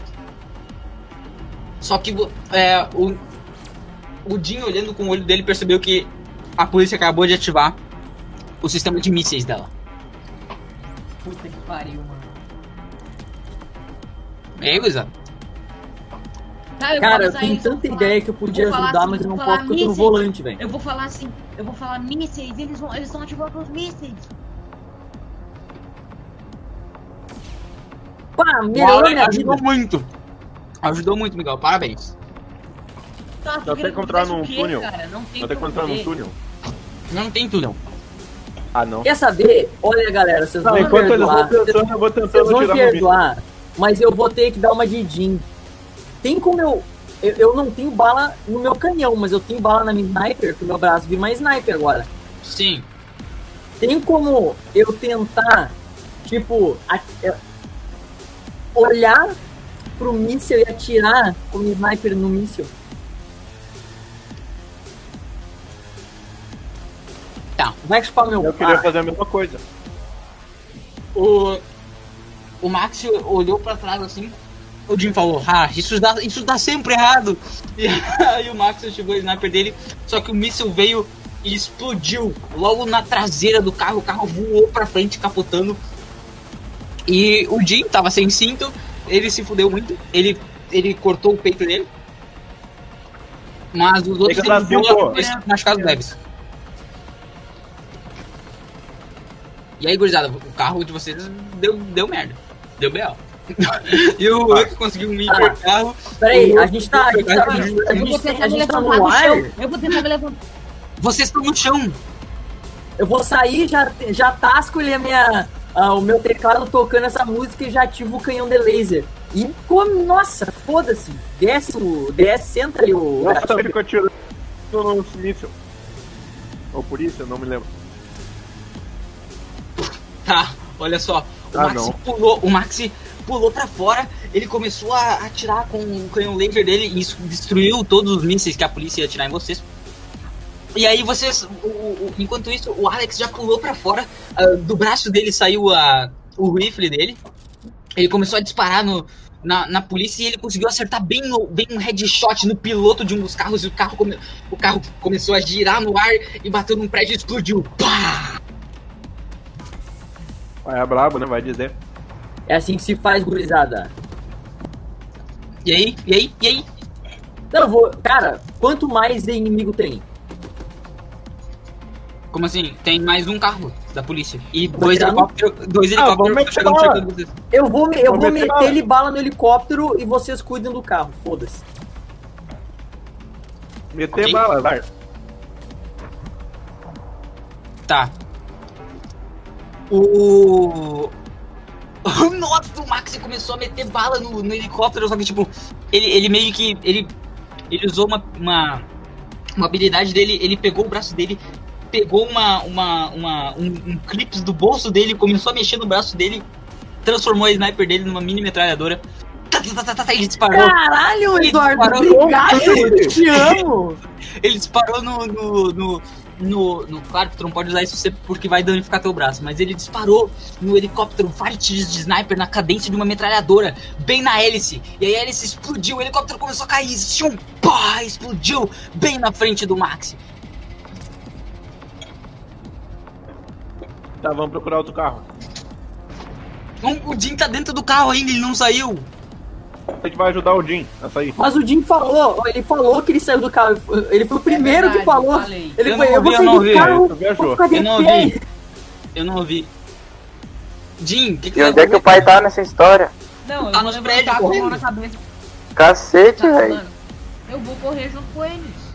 Só que é, o, o Jim, olhando com o olho dele, percebeu que a polícia acabou de ativar o sistema de mísseis dela. Puta que pariu, mano. E aí, gurizada? Tá, eu Cara, eu tenho tanta falar- ideia que eu podia ajudar, assim, mas eu não posso porque eu tô no volante, velho. Eu vou falar assim, eu vou falar mísseis, eles vão, eles estão ativando os mísseis. Pá, melhorou minha vida. ajudou muito. Ajudou muito, Miguel. Parabéns. Tá, tem que o num túnel. Cara? Não tem Só tem que como entrar num túnel. Não tem túnel. Ah, não. Quer saber? Olha, galera, vocês vão me Enquanto eles vão perdoar. eu vou Vocês tentando vão no vídeo. perdoar, mas eu vou ter que dar uma de Jim. Tem como eu, eu. Eu não tenho bala no meu canhão, mas eu tenho bala na minha sniper, que o meu braço vira uma sniper agora. Sim. Tem como eu tentar, tipo, é, olhar pro míssil e atirar com o sniper no míssil? Tá. Vai chupar meu Eu queria fazer a mesma coisa. O, o Max olhou pra trás assim. O Jim falou: Ah, isso dá, isso dá sempre errado. <laughs> E aí o Max chegou o sniper dele. Só que o míssil veio e explodiu logo na traseira do carro. O carro voou pra frente, capotando. E o Jim tava sem cinto. Ele se fudeu muito. Ele, ele cortou o peito dele. Mas os outros eles machucados leves. E aí, gurizada, o carro de vocês deu, deu merda. Deu B.O. <laughs> e o outro conseguiu um hiper carro. Peraí, a gente tá. A gente tá, a gente, a Eu vou gente, tentar a me gente tá levantar no do chão. Eu vou tentar me levantar. Vocês estão no chão. Eu vou sair, já, já tasco ele a minha, ah, o meu teclado tocando essa música e já ativo o canhão de laser. E, pô, nossa, foda-se. Desce o. Desce, senta aí o. Nossa, também ficou atirando no míssil. Ou por isso, eu não me lembro. Tá, olha só. O Ah, Maxi não. pulou, o Maxi pulou pra fora, ele começou a atirar com o canhão laser dele e isso destruiu todos os mísseis que a polícia ia atirar em vocês. E aí vocês, o- o- enquanto isso, o Alex já pulou pra fora, ah, do braço dele saiu a, o rifle dele. Ele começou a disparar no, na, na polícia e ele conseguiu acertar bem, no, bem um headshot no piloto de um dos carros e o carro, come- o carro começou a girar no ar e bateu num prédio e explodiu. Pá! É brabo, né? Vai dizer. É assim que se faz, gurizada. E aí? E aí? E aí? Não, eu vou. Cara, quanto mais inimigo tem? Como assim? Tem mais um carro da polícia. E dois helicópteros. Dois Ah, helicópteros meter chegando cercando vocês. Eu vou, me- eu vou meter meter bala. ele bala no helicóptero e vocês cuidam do carro. Foda-se. Meter Ok. bala, vai. Tá. O. <laughs> Nossa, o Maxi começou a meter bala no, no helicóptero, só que tipo, ele, ele meio que. Ele, ele usou uma, uma. Uma habilidade dele, ele pegou o braço dele, pegou uma. uma, uma um, um clips do bolso dele, começou a mexer no braço dele, transformou a sniper dele numa mini metralhadora. Tá, tá, tá, ele disparou. Caralho, Ele Eduardo, disparou. obrigado, eu te amo. <laughs> Ele disparou no. no, no, no, no- claro que tu não pode usar isso porque vai danificar teu braço, mas ele disparou no helicóptero vários tiros de sniper na cadência de uma metralhadora, bem na hélice. E aí a hélice explodiu, o helicóptero começou a cair, tchum, pá, explodiu bem na frente do Maxi. Tá, vamos procurar outro carro. O Jim tá dentro do carro ainda, ele não saiu. A gente vai ajudar o Jim a sair. Mas o Jim falou, ele falou que ele saiu do carro. Ele foi o primeiro É verdade, que falou. falei. Ele Eu foi, não eu vou ouvi, eu sair não do ouvi, carro, viajou. Eu não ouvi. Eu não ouvi. Jim, o que que E onde é que o pai tá nessa história? Não, eu Tá nos prédios, com a mão correndo. na cabeça. Cacete, Tá, velho. eu vou correr junto com eles.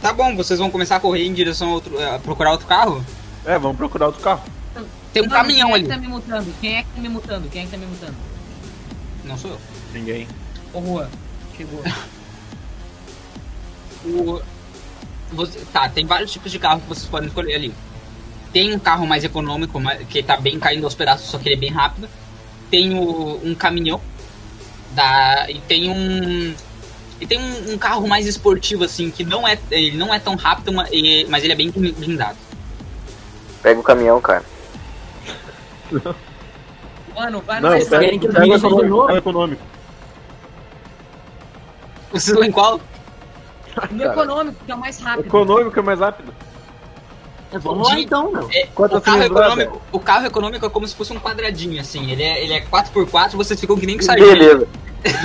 Tá bom, vocês vão começar a correr em direção a, outro, a procurar outro carro? É, vamos procurar outro carro. Tem um Mano, caminhão quem ali. É que tá me mutando? Quem é que tá me mutando? Quem é que tá me mutando? Não sou eu. Ninguém. Ô, Juan. Chegou. <laughs> O... você- Tá, tem vários tipos de carro que vocês podem escolher ali. Tem um carro mais econômico, que tá bem caindo aos pedaços, só que ele é bem rápido. Tem o- um caminhão. Da... E tem um. E tem um, um carro mais esportivo, assim, que não é, ele não é tão rápido, ma- mas ele é bem blindado. Pega o caminhão, cara. <laughs> Mano, vai Não, no vocês pega, querem que eu pega o dirija de econômico. novo? o econômico. Vocês vão em qual? no econômico, que é o mais rápido. Econômico é mais rápido. Vamos lá então, meu. É, o, carro econômico, o carro econômico é como se fosse um quadradinho, assim. Ele é, ele é 4x4, vocês ficam que nem que sardinha. Beleza.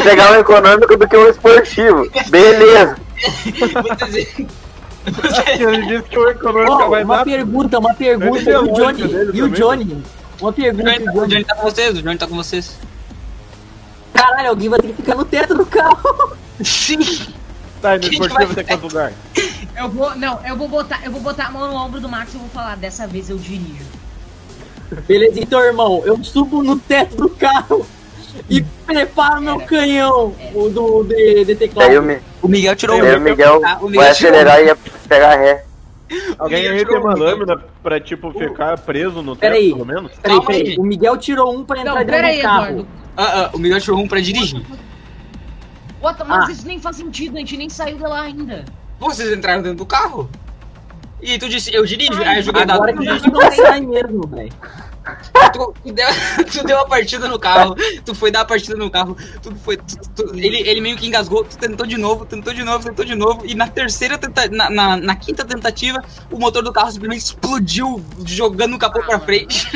Pegar um econômico do que um esportivo. Beleza. Vocês- Ele disse que o econômico Ó, é mais uma rápido. pergunta, uma pergunta. E o Johnny? E o também. Johnny? Uma O pergunta, Johnny, o tá, o Johnny. Johnny tá com vocês, o Johnny tá com vocês. Caralho, alguém vai ter que ficar no teto do carro. Sim! Tá, no Quem que quanto lugar? Eu vou, não, eu vou botar, eu vou botar a mão no ombro do Max e vou falar, dessa vez eu dirijo. Beleza, então, irmão, eu subo no teto do carro e preparo meu canhão o do de, de teclado. O, Mi- O Miguel tirou o um. Miguel Ah, o Miguel vai tirou acelerar e ia pegar ré. Alguém aí tem uma um. lâmina pra, tipo, ficar preso no teto, pelo menos? Peraí, peraí. aí. O Miguel tirou um pra Não, entrar pera dentro aí, do carro. Eduardo. Ah, ah, o Miguel tirou um pra dirigir. What, mas Ah. isso nem faz sentido, a gente nem saiu de lá ainda. Vocês entraram dentro do carro? E tu disse, eu dirijo. Aí eu joguei dado. Agora que a gente não sai mesmo, velho. Tu, tu deu, <laughs> tu deu a partida no carro, tu foi dar a partida no carro, tu foi. tu- tu- ele, ele meio que engasgou, tu tentou de novo, tentou de novo, tentou de novo, e na terceira tenta, na, na, na quinta tentativa, o motor do carro simplesmente explodiu, jogando o capô pra frente.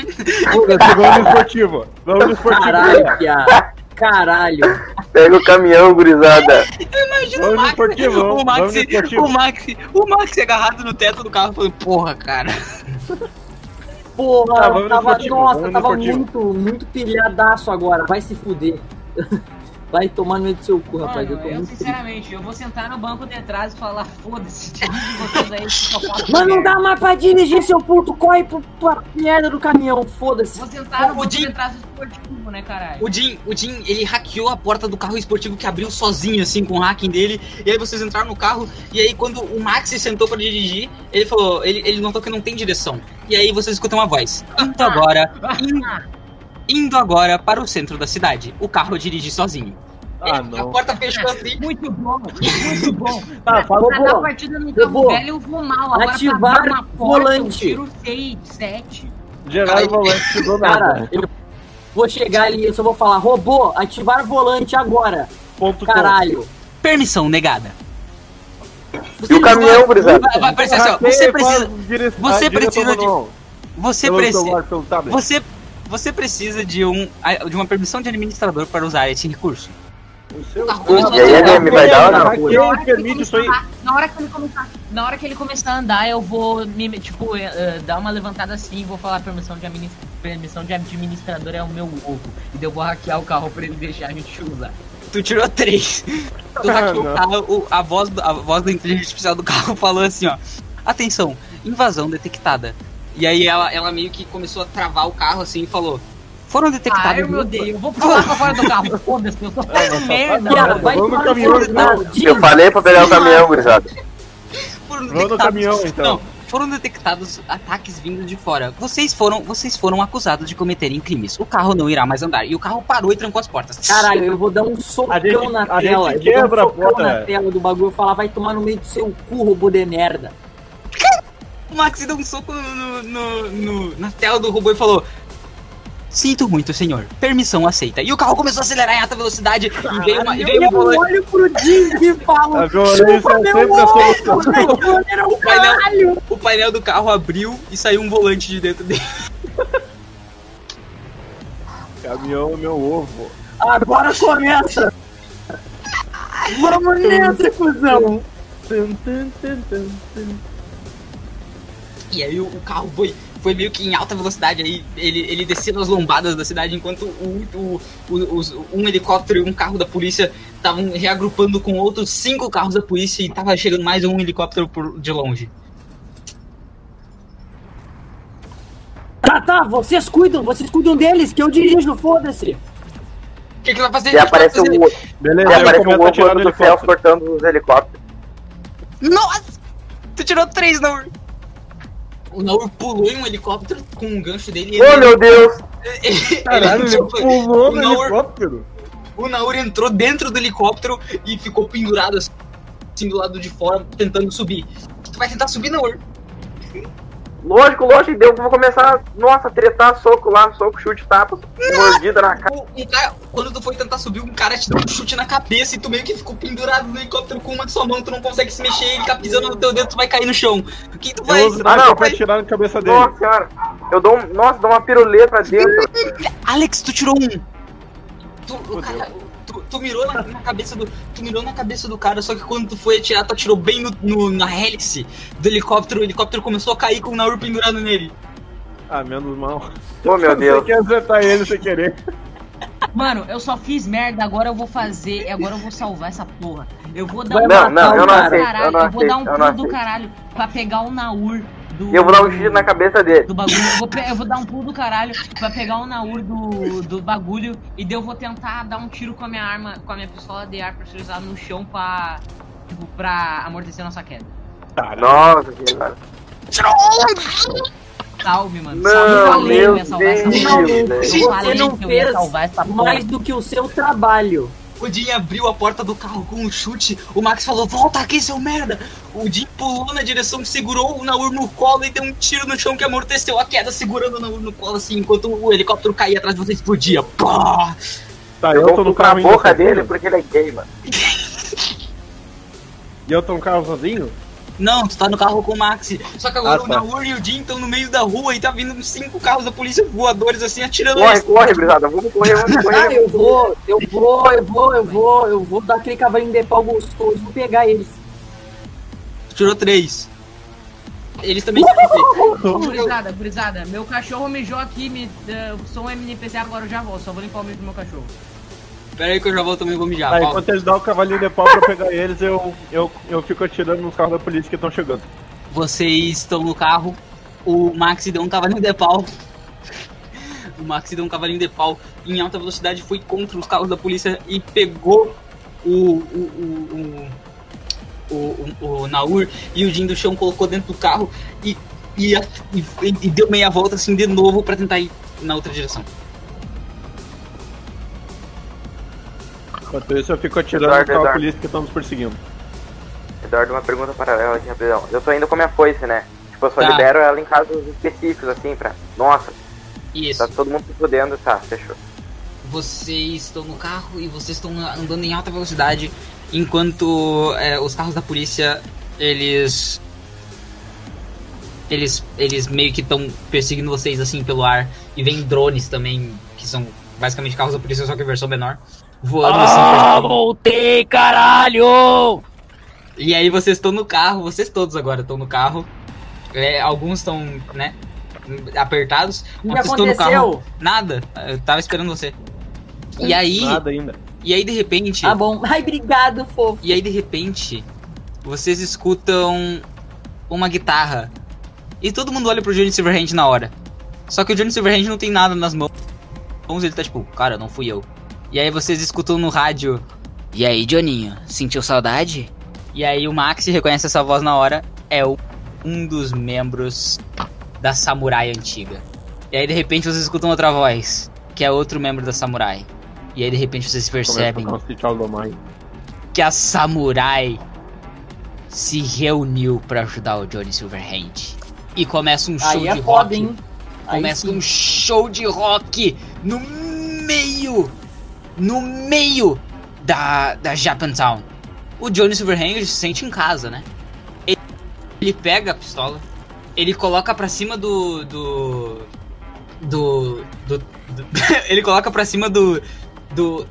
Vamos <laughs> no esportivo. Vamos no esportivo. Caralho, piá. Caralho. Pega o caminhão, gurizada. Imagina Vamos o no Max, esportivo, o Max, o Max, o Max agarrado no teto do carro, falando, porra, cara. <laughs> Porra, Tá, tava, esportivo, nossa, tava muito, muito pilhadaço agora. Vai se fuder. Vai tomar no meio do seu cu, rapaz. Mano, eu tô eu muito triste. sinceramente, eu vou sentar no banco de trás e falar, foda-se, Mas não dá mais pra dirigir, seu puto. Corre pro, pra merda do caminhão, foda-se. Vou sentar no banco Jim- de trás do esportivo, né, caralho? O Jim, o Jim, ele hackeou a porta do carro esportivo que abriu sozinho, assim, com o hacking dele. E aí vocês entraram no carro, e aí quando o Max se sentou pra dirigir, ele falou, ele, ele notou que não tem direção. E aí vocês escutam uma voz. Indo agora, <laughs> indo agora para o centro da cidade. O carro dirige sozinho. Ah, A não. porta fechou assim. Muito bom, muito bom. Tá, falou, pra dar pô. partida no carro Robô, velho eu vou mal. Agora ativar pra dar uma porta, volante. eu tiro 6, 7. Gerar o volante do nada. Cara, eu vou chegar ali, eu só vou falar, robô, ativar volante agora. Ponto. Caralho. Permissão negada. E o caminhão, gurizada? Vai, vai assim, ó. Você e precisa. você a precisa de-. Você precisa. Você, você precisa de, um, de uma permissão de administrador para usar esse recurso. E aí, DM vai dar ou não? Quem Na hora que ele permite isso começar aí? a andar- Na hora que ele começar, na hora que ele começar a andar, eu vou me, tipo, eh, dar uma levantada assim e vou falar permissão de, administ... permissão de administrador é o meu ovo. E daí eu vou hackear o carro pra ele deixar a gente usar. Tu tirou três. Tu hackeou o carro, o- a, voz, a voz da inteligência artificial do carro <laughs> falou assim, ó. Atenção, invasão detectada. E aí ela, ela meio que começou a travar o carro assim e falou. Foram Ah, detectados. eu me odeio. Eu vou <laughs> pular pra fora do carro. Foda-se, eu sou merda. Cara, vai Vamos no caminhão, não, Eu falei pra pegar o caminhão, gurizada. foram Vamos no caminhão, então. Não, foram detectados ataques vindos de fora. Vocês foram, vocês foram acusados de cometerem crimes. O carro não irá mais andar. E o carro parou e trancou as portas. Caralho, eu vou dar um socão A gente- na a tela. gente eu vou quebra dar a um socão porta. na tela do bagulho e falar, vai tomar no meio do seu cu, robô de merda. O Max deu um soco no, no- no- na tela do robô e falou: Sinto muito, senhor. Permissão aceita. E o carro começou a acelerar em alta velocidade e veio uma. E veio eu um olho pro Jim e falo, é chupa meu sempre a ovo, solução. velho, era um O painel, o painel do carro abriu e saiu um volante de dentro dele. Caminhão é meu ovo. Agora começa. Vamos nessa, cuzão. Tum. E aí o, o carro foi, foi meio que em alta velocidade aí. Ele, ele descia nas lombadas da cidade enquanto o, o, o- os- um helicóptero e um carro da polícia estavam reagrupando com outros cinco carros da polícia e tava chegando mais um helicóptero por, de longe. Tá, tá, vocês cuidam, vocês cuidam deles, que eu dirijo, foda-se. O que, que vai fazer? E aparece Beleza, e um no do céu cortando os helicópteros. Nossa! Tu tirou três, Naur! O Naur pulou em um helicóptero com um gancho dele e Oh, meu Deus! <laughs> ele, Caralho, ele entrou- pulou o no Naur- helicóptero. O Naur entrou dentro do helicóptero e ficou pendurado assim do lado de fora, tentando subir. Tu vai tentar subir, Naur? Lógico, lógico, deu. Vou começar, nossa, tretar, soco lá, soco, chute, tapa, mordida na cara. Um cara- quando tu foi tentar subir, um cara te deu um chute na cabeça e tu meio que ficou pendurado no helicóptero com uma só mão, tu não consegue se mexer, ele tá pisando no teu dedo, tu vai cair no chão. O que tu vai. Ah, não, vai- atirar na cabeça dele. Nossa senhora, eu dou um, nossa, dou uma piruleta dentro. Alex, tu tirou um. Tu, o cara, tu, mirou na, na cabeça do. Tu mirou na cabeça do cara, só que quando tu foi atirar, tu atirou bem no, no- na hélice do helicóptero, o helicóptero começou a cair com o Naur pendurado nele. Ah, menos mal. Oh, meu <laughs> Deus. Você quer acertar ele sem querer. Mano, eu só fiz merda, agora eu vou fazer, agora eu vou salvar essa porra. Eu vou dar um Não, não, eu não aceito, caralho, eu não eu vou dar um pulo do caralho pra pegar o Naur do. E eu vou dar um tiro na cabeça dele. do bagulho. Eu vou, eu vou dar um pulo do caralho pra pegar o Naur do, do bagulho e daí eu vou tentar dar um tiro com a minha arma, com a minha pistola de ar pressurizada no chão pra. Tipo, pra amortecer nossa queda. Nossa senhora. Salve, mano. Não, Salve, eu falei que eu ia meu salvar essa Deus, velho. Eu Você não que fez salvar mais do que o seu trabalho. O Jim abriu a porta do carro com um chute. O Max falou: Volta aqui, seu merda! O Jim pulou na direção, segurou o Naur no colo e deu um tiro no chão que amorteceu a queda, segurando o Naur no colo assim, enquanto o helicóptero caía atrás de você e explodia. Pá! Tá, Eu eu tô no carro indo boca dele porque ele é gay, mano. E eu tô no carro sozinho? Não, tu tá no carro com o Max. Só que agora Ah, o tá. Naur e o Jim estão no meio da rua e tá vindo uns cinco carros da polícia voadores assim, atirando Corre, eles. corre, brisada. Vamos correr, vamos Ah, correr. eu vou, eu vou, eu vou, eu vou, eu vou dar aquele cavalinho de pau gostoso, vou pegar eles. Tirou três. Eles também. Gurizada, <laughs> gurizada, meu cachorro mijou aqui, me, uh, sou um NPC agora, eu já volto. Só vou limpar o mijo do meu cachorro. Pera aí que eu já volto também vou mijar. Tá, Paulo. enquanto eles dão o cavalinho de pau pra pegar eles, eu, eu, eu fico atirando nos carros da polícia que estão chegando. Vocês estão no carro. O Max deu um cavalinho de pau. <laughs> O Max deu um cavalinho de pau em alta velocidade, foi contra os carros da polícia e pegou o. o, o, o, o, o, o Naur e o Jim do chão colocou dentro do carro e, e, e- e deu meia volta assim de novo pra tentar ir na outra direção. Enquanto isso, eu fico atirando Eduardo, da Eduardo. polícia que estão nos perseguindo. Eduardo, uma pergunta paralela aqui rapidão. Eu tô indo com a minha foice, né? Tipo, eu só Tá. libero ela em casos específicos, assim, pra. Nossa, Isso. tá todo mundo se fudendo, tá, fechou. vocês estão no carro e vocês estão andando em alta velocidade enquanto é, os carros da polícia eles eles, eles meio que estão perseguindo vocês assim pelo ar. E vem drones também, que são basicamente carros da polícia, só que a versão menor. Voando Ah, assim. voltei, caralho! E aí vocês estão no carro, vocês todos agora estão no carro. É, alguns estão, né, apertados. O que mas vocês estão no carro. aconteceu? Nada, eu tava esperando você. E aí, Nada ainda. e aí de repente, Tá bom. Ai, obrigado, fofo. e aí de repente, vocês escutam uma guitarra. E todo mundo olha pro Johnny Silverhand na hora. Só que o Johnny Silverhand não tem nada nas mãos. Ele tá tipo, cara, não fui eu. E aí vocês escutam no rádio. E aí, Johninho, sentiu saudade? E aí o Max reconhece essa voz na hora. É o- um dos membros da Samurai antiga. E aí de repente vocês escutam outra voz, que é outro membro da Samurai. E aí de repente vocês percebem que a Samurai se reuniu pra ajudar o Johnny Silverhand. E começa um show Aí de é rock. foda, hein? Começa um show de rock no meio, no meio da, da Japantown. O Johnny Silverhand se sente em casa, né? Ele, ele pega a pistola, ele coloca pra cima do. do. do. do- do- <laughs> ele coloca pra cima do. do.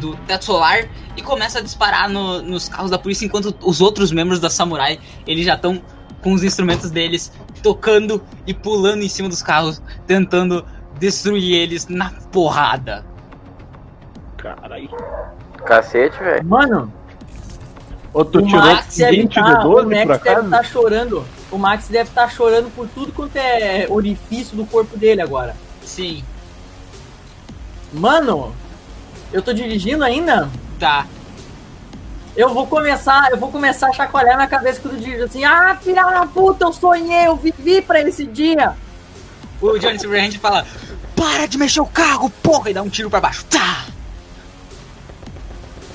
do teto solar e começa a disparar no- nos carros da polícia enquanto os outros membros da Samurai eles já estão com os instrumentos deles tocando e pulando em cima dos carros, tentando destruir eles na porrada. Caralho. Cacete, velho. Mano, Ô, tu o tirou Max deve 20 tá, de 12 o por Max deve estar chorando. O Max deve estar chorando por tudo quanto é orifício do corpo dele agora. Sim, Mano, eu tô dirigindo ainda? tá. Eu vou começar, eu vou começar a chacoalhar minha cabeça quando eu dirijo assim, ah, filha da puta, eu sonhei, eu vivi pra esse dia. O Johnny Silverhand fala: Para de mexer o carro, porra! E dá um tiro pra baixo. Tá!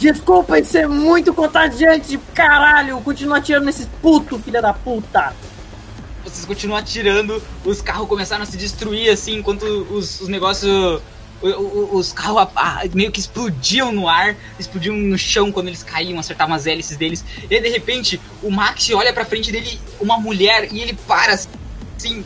Desculpa, isso é muito contagiante, caralho. Continua atirando nesses puto, filha da puta. Vocês continuam atirando, os carros começaram a se destruir assim, enquanto os, os negócios. Os carros meio que explodiam no ar, explodiam no chão quando eles caíam, acertavam as hélices deles. E aí, de repente, o Max olha pra frente dele, uma mulher, e ele para assim,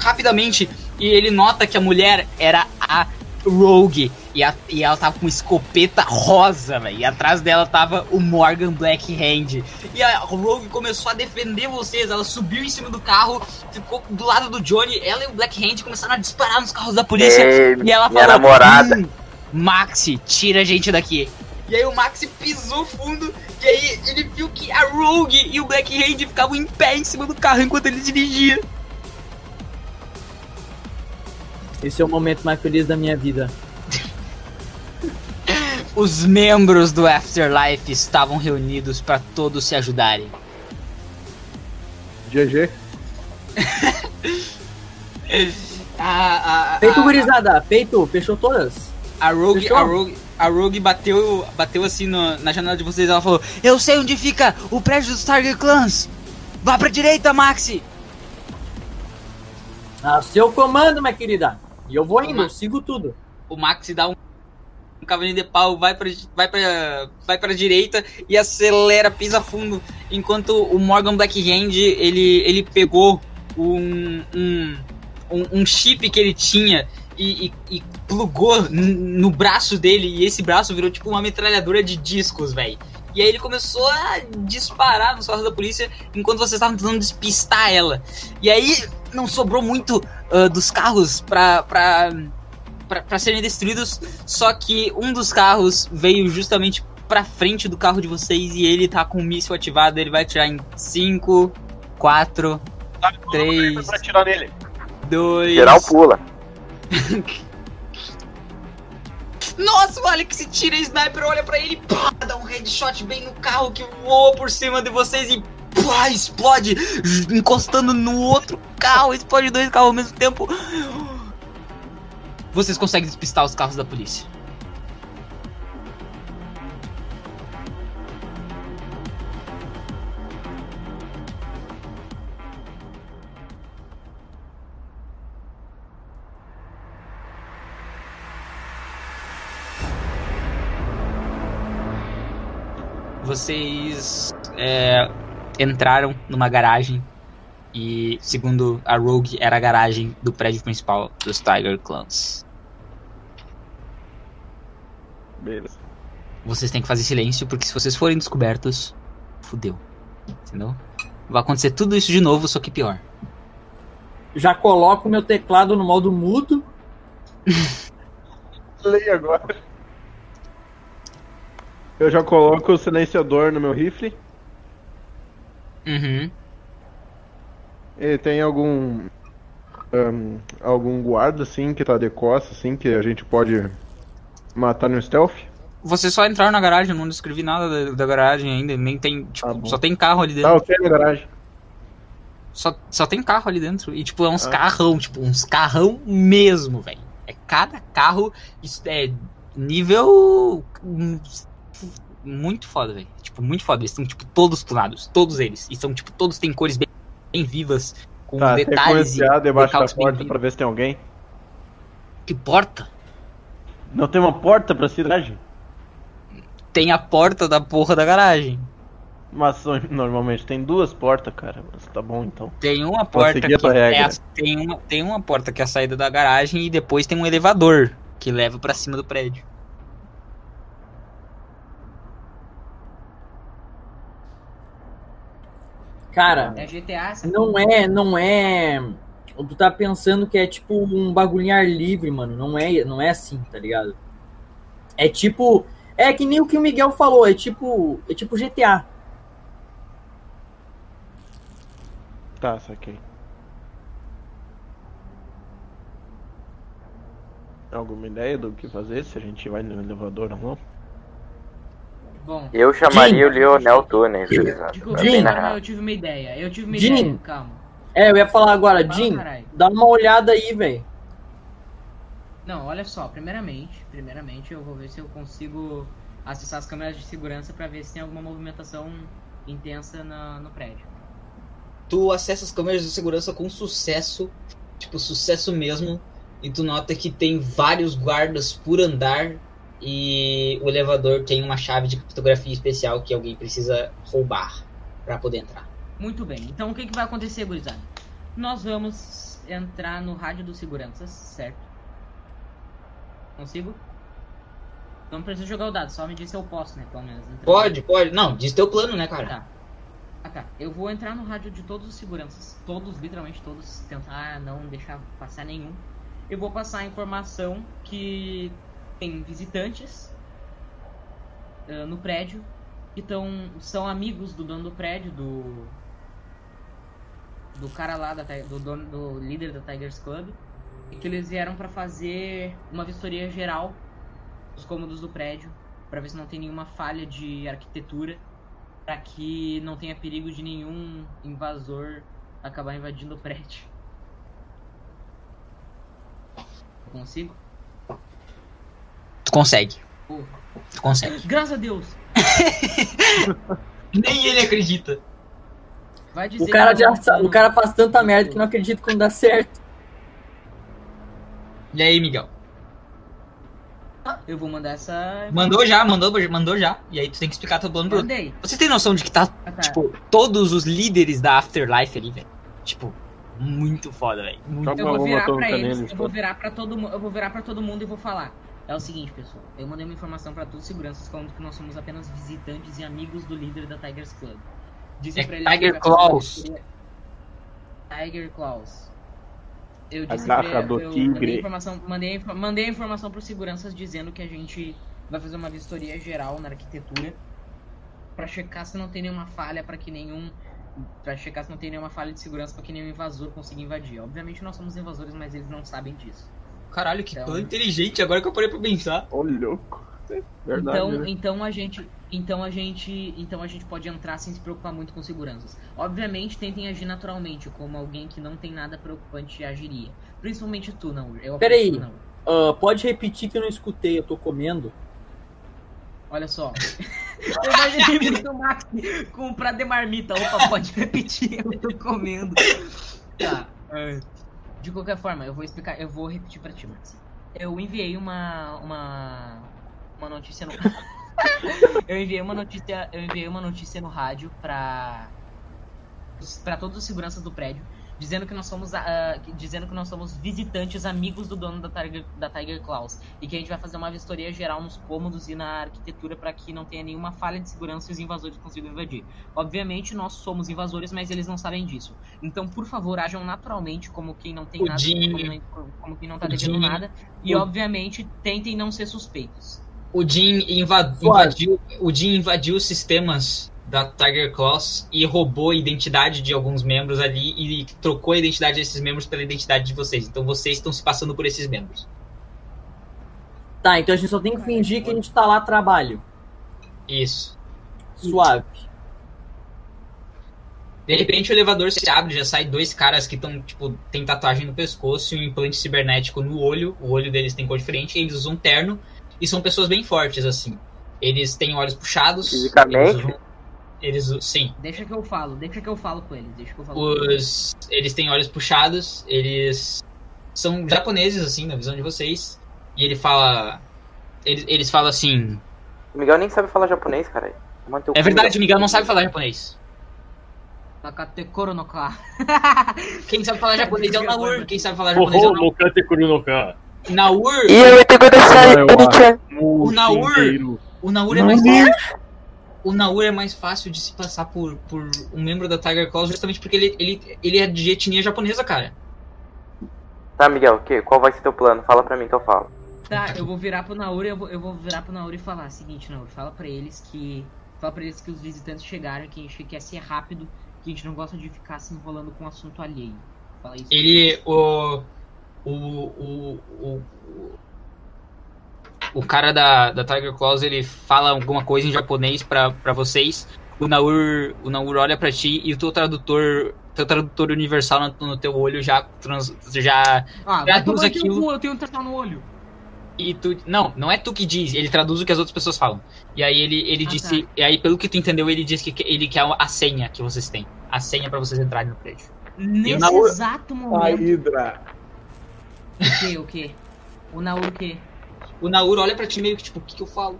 rapidamente. E ele nota que a mulher era a Rogue. E, a- e ela tava com uma escopeta rosa, velho. E atrás dela tava o Morgan Blackhand. E a Rogue começou a defender vocês. Ela subiu em cima do carro, ficou do lado do Johnny. Ela e o Blackhand começaram a disparar nos carros da polícia. Ei, e ela falou: namorada. "Hum, Maxi, tira a gente daqui. E aí o Maxi pisou fundo. E aí ele viu que a Rogue e o Blackhand ficavam em pé em cima do carro enquanto ele dirigia. Esse é o momento mais feliz da minha vida. Os membros do Afterlife estavam reunidos para todos se ajudarem. GG. <laughs> A, a, Feito, a, gurizada. Feito. Fechou todas? a, Rogue, Fechou? a, Rogue, a Rogue bateu, bateu assim no- na janela de vocês. Ela falou: Eu sei onde fica o prédio dos Target Clans. Vá pra direita, Maxi. A seu comando, minha querida. E eu vou indo, eu sigo tudo. O Maxi dá um cavalinho de pau, vai pra, vai, pra, vai pra direita e acelera, pisa fundo. Enquanto o Morgan Blackhand ele, ele pegou um, um, um, chip que ele tinha e, e, e plugou no braço dele. E esse braço virou tipo uma metralhadora de discos, velho. E aí ele começou a disparar nos carros da polícia enquanto vocês estavam tentando despistar ela. E aí não sobrou muito ah, dos carros pra, pra, pra serem destruídos. Só que um dos carros veio justamente pra frente do carro de vocês e ele tá com o míssil ativado. Ele vai atirar em 5, 4, 3, Pra atirar nele. 2. Geral pula. <laughs> Nossa, o Alex tira a sniper, olha pra ele, pá, dá um headshot bem no carro que voa por cima de vocês e pá, explode, encostando no outro carro, explode dois carros ao mesmo tempo. Vocês conseguem despistar os carros da polícia. Vocês é, entraram numa garagem E, segundo a Rogue, era a garagem do prédio principal dos Tiger Clans. Beleza. Vocês têm que fazer silêncio, porque se vocês forem descobertos, fudeu. Entendeu? Vai acontecer tudo isso de novo, só que pior. Já coloco meu teclado no modo mudo. <laughs> Leia agora. Eu já coloco o silenciador no meu rifle. Uhum. E tem algum. ahn, algum guarda, assim, que tá de costas, assim, que a gente pode matar no stealth? Vocês só entraram na garagem, eu não descrevi nada da, da garagem ainda, nem tem, tipo, Tá só tem carro ali Tá, dentro. ok na garagem. Só, só tem carro ali dentro. E, tipo, é uns Ah. carrão, tipo, uns carrão mesmo, velho. É cada carro, isso é nível hum, muito foda, velho. Tipo, muito foda. Eles estão, tipo, todos tunados, todos eles. E são, tipo, todos têm cores bem, bem vivas, com Tá, que detalhes e debaixo da porta pra ver se tem alguém. Que porta? Não tem uma porta pra cidade? Tem a porta da porra da garagem. Mas normalmente tem duas portas, cara. Mas tá bom então. Tem uma porta que é a, tem, uma, tem uma porta que é a saída da garagem e depois tem um elevador que leva pra cima do prédio. Cara, É GTA, não é, não é. Tu tá pensando que é tipo um bagulho em ar livre, mano. Não é, não é assim, tá ligado? É tipo. É que nem o que o Miguel falou, é tipo. É tipo GTA. Tá, saquei. Alguma ideia do que fazer? Se a gente vai no elevador ou não? Bom, Eu chamaria Jim. o Lionel Tunes, forma, real. eu tive uma ideia. Eu tive uma Jim. ideia, calma. É, eu ia falar agora, Fala, Jim, caralho. dá uma olhada aí, velho. Não, olha só, primeiramente, primeiramente eu vou ver se eu consigo acessar as câmeras de segurança pra ver se tem alguma movimentação intensa na- no prédio. tu acessa as câmeras de segurança com sucesso, tipo, sucesso mesmo, e tu nota que tem vários guardas por andar e o elevador tem uma chave de criptografia especial que alguém precisa roubar pra poder entrar. Muito bem, então o que, que vai acontecer, gurizada? Nós vamos entrar no rádio dos seguranças, certo? Consigo? Não precisa jogar o dado, só me diz se eu posso, né? Pelo menos. entrar. Pode, pode. Não, diz teu plano, né, cara? Tá. Ah tá. Eu vou entrar no rádio de todos os seguranças. Todos, literalmente todos. Tentar não deixar passar nenhum. Eu vou passar a informação que tem visitantes ah, no prédio que tão, são amigos do dono do prédio, do. Do cara lá, da, do, dono, do líder da Tigers Club. E que eles vieram pra fazer uma vistoria geral dos cômodos do prédio. Pra ver se não tem nenhuma falha de arquitetura para que não tenha perigo de nenhum invasor acabar invadindo o prédio. Eu consigo? Tu consegue. Porra. Tu consegue. Graças a Deus! <laughs> Nem ele acredita. Vai dizer O cara, já, não- o cara faz tanta merda que não acredita quando dá certo. E aí, Miguel? Eu vou mandar essa. Mandou já, mandou, mandou já. E aí tu tem que explicar teu plano pro outro. Mandei. Você tem noção de que tá, Ah, tá. tipo, todos os líderes da Afterlife ali, velho? Tipo, muito foda, velho. Muito Eu vou virar pra eles, eu vou virar pra todo mundo, eu vou virar para todo mundo e vou falar. É o seguinte, pessoal. Eu mandei uma informação pra todos os seguranças falando que nós somos apenas visitantes e amigos do líder da Tigers Club. Disse É pra eles Tiger Claws. Tiger Claws. Eu A disse garra pra, do eu tigre. mandei a informação, mandei, a mandei a informação pros seguranças dizendo que a gente vai fazer uma vistoria geral na arquitetura pra checar se não tem nenhuma falha pra que nenhum Pra checar se não tem nenhuma falha de segurança pra que nenhum invasor consiga invadir. Obviamente nós somos invasores, mas eles não sabem disso. Caralho, que Então- plano inteligente, agora que eu parei pra pensar. Ô, louco. É Verdade. então, né? então a gente, então a gente, então a gente pode entrar sem se preocupar muito com seguranças. Obviamente, tentem agir naturalmente, como alguém que não tem nada preocupante agiria. Principalmente tu, não. Eu Peraí. não. Ah, pode repetir que eu não escutei, eu tô comendo. Olha só. <laughs> Eu imaginei muito o Max com prato de marmita. Opa, pode repetir, eu tô comendo. Tá. é, De qualquer forma, eu vou explicar, eu vou repetir pra ti, Max. Eu enviei uma. uma. uma notícia no. <laughs> eu enviei uma notícia. Eu enviei uma notícia no rádio pra. para todos os seguranças do prédio, dizendo que nós somos que- dizendo que nós somos visitantes amigos do dono da Tiger, da Tiger Claws e que a gente vai fazer uma vistoria geral nos cômodos e na arquitetura para que não tenha nenhuma falha de segurança e os invasores consigam invadir. Obviamente nós somos invasores, mas eles não sabem disso. Então, por favor, ajam naturalmente como quem não tem O nada, como, como quem não tá devendo nada e obviamente tentem não ser suspeitos. O Jim inva- invadiu, o invadiu os sistemas da Tiger Claws e roubou a identidade de alguns membros ali e trocou a identidade desses membros pela identidade de vocês. Então vocês estão se passando por esses membros. Tá, então a gente só tem que fingir que a gente tá lá trabalho. Isso. Suave. De repente o elevador se abre, já sai dois caras que estão, tipo, tem tatuagem no pescoço e um implante cibernético no olho. O olho deles tem cor diferente, eles usam terno e são pessoas bem fortes, assim. Eles têm olhos puxados. Fisicamente? Eles, eles sim. Deixa que eu falo, deixa que eu falo com eles, deixa que eu falo. com Os, eles têm olhos puxados, eles são japoneses, assim, na visão de vocês. E ele fala. Eles, eles falam assim. O Miguel nem sabe falar japonês, cara. É verdade, o Miguel não sabe falar japonês. Takate Koronoka. Quem sabe falar <laughs> japonês é o Naur. Quem sabe falar japonês é o no Kurunoka. Naur. E eu tenho que deixar Vai lá. Oni-chan. O Naur. O Naur é mais fácil. O Naur é mais fácil de se passar por, por um membro da Tiger Claws justamente porque ele, ele, ele é de etnia japonesa, cara. Tá, Miguel, o quê? Qual vai ser teu plano? Fala pra mim que eu falo. Tá, eu vou virar pro Nauri, eu vou, eu vou virar pro Nauri e falar: seguinte, Nauri, fala pra eles que. Fala pra eles que os visitantes chegaram, que a gente quer ser rápido, que a gente não gosta de ficar se enrolando com assunto alheio. Fala isso. Ele. O. O. O. O, o cara da, da Tiger Claws ele fala alguma coisa em japonês pra, pra vocês. O Naur, o Naur olha pra ti e o teu tradutor. Teu tradutor universal no, no teu olho já, trans, já Ah, traduz aquilo. cu, eu tenho um tatuagem no olho. E tu. Não, não é tu que diz, ele traduz o que as outras pessoas falam. E aí ele, ele Ah, disse. tá. E aí, pelo que tu entendeu, ele disse que ele quer a senha que vocês têm. A senha pra vocês entrarem no prédio. Nesse Nauri- exato A momento. Hydra. O que, o que? O Nauri o quê? O Naur olha pra ti meio que tipo, o que, que eu falo?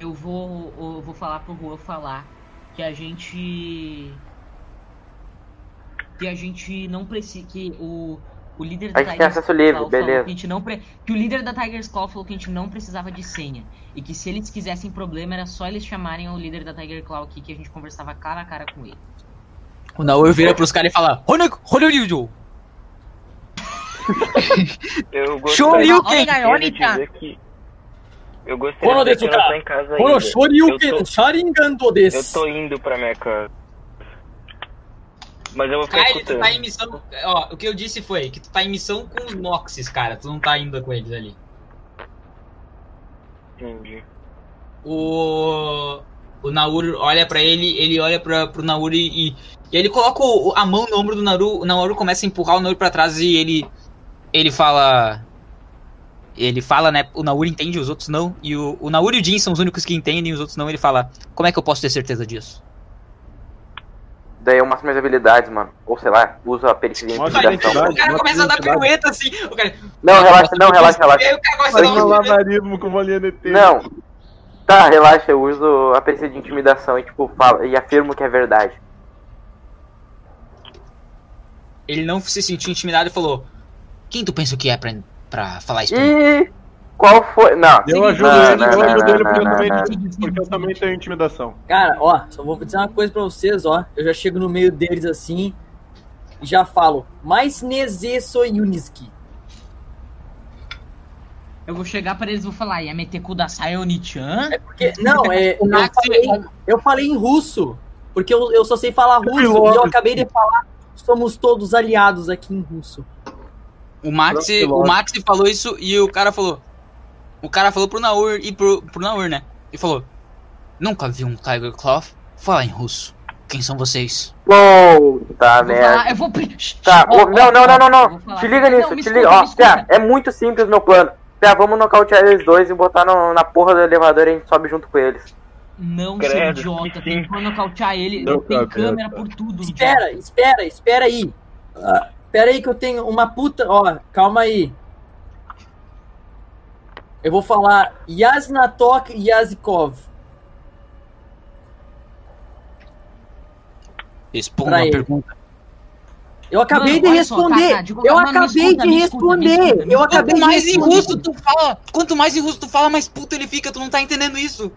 Eu vou, eu vou falar pro Juan falar que a gente. Que a gente não precisa. Que o, o líder da A gente tem acesso livre, Claw beleza. Que, a gente não pre- que o líder da Tiger's Claw falou que a gente não precisava de senha. E que se eles quisessem problema, era só eles chamarem o líder da Tiger Claw aqui que a gente conversava cara a cara com ele. O Naur vira pros caras e fala: Honoryu! <laughs> Eu Shoryuken! gostaria de dizer que. Eu gostaria de dizer que em casa ainda. Shoryuken Eu tô- Sharingan do Eu tô indo pra minha casa. Mas eu vou ficar Kyle, tu tá em missão. Ó, o que eu disse foi que tu tá em missão com os Noxes, cara. Tu não tá indo com eles ali. Entendi. O. O Nauru olha pra ele, ele olha pra, pro Nauru e, e ele coloca o- a mão no ombro do Nauru. O Nauru começa a empurrar o Nauru pra trás e ele. Ele fala. Ele fala, né? O Nauru entende, os outros não. E o, o Nauru e o Jin são os únicos que entendem, os outros não. Ele fala: Como é que eu posso ter certeza disso? Daí eu mostro minhas habilidades, mano. Ou sei lá, uso a perícia de intimidação. O cara começa a dar pirueta assim. O cara, Não, relaxa, não, relaxa, relaxa. Faz um malabarismo com bolinha de. Não. Tá, relaxa, eu uso a perícia de intimidação e tipo, falo, e afirmo que é verdade. Ele não se sentiu intimidado e falou: Quem tu pensa que é pra, pra falar isso? pra mim?" E qual foi. Não. Eu ajudo Não, ele, não, eu não, ajudo ele não, porque eu não, também- não. porque eu também tenho intimidação. Cara, ó, só vou dizer uma coisa pra vocês, ó. Eu já chego no meio deles assim e já falo. Mais Neze Soyuniski. Eu vou chegar pra eles e vou falar, ia meter cu da Sayoni-chan? Porque, não, é, eu, falei, eu falei em russo. Porque eu, eu só sei falar russo. E eu acabei de falar. Somos todos aliados aqui em russo. O Max, o Max falou isso e o cara falou. O cara falou pro Naur e pro, pro Naur, né? E falou: Nunca vi um Tiger Claw falar em russo. Quem são vocês? Puta Eu vou falar, merda. eu vou. Tá, não, não, não, não. Te liga nisso, te escuta, liga. Ó, é muito simples meu plano. Pia, vamos nocautear eles dois e botar no- na porra do elevador e a gente sobe junto com eles. Não, seu Credo, idiota. que Tem que nocautear ele. Não, tem cara, câmera cara. por tudo. Espera, espera, espera aí. Espera aí que eu tenho uma puta. Ó, calma aí. Eu vou falar Yasnatok Yazikov. Responda a ele. pergunta. Eu acabei Mano, de olha só, responder. tá, tá, eu mano, acabei escuta, de escuta, responder. escuta, eu acabei Quanto de mais em responder. russo tu fala, quanto mais em russo tu fala, mais puto ele fica, tu não tá entendendo isso.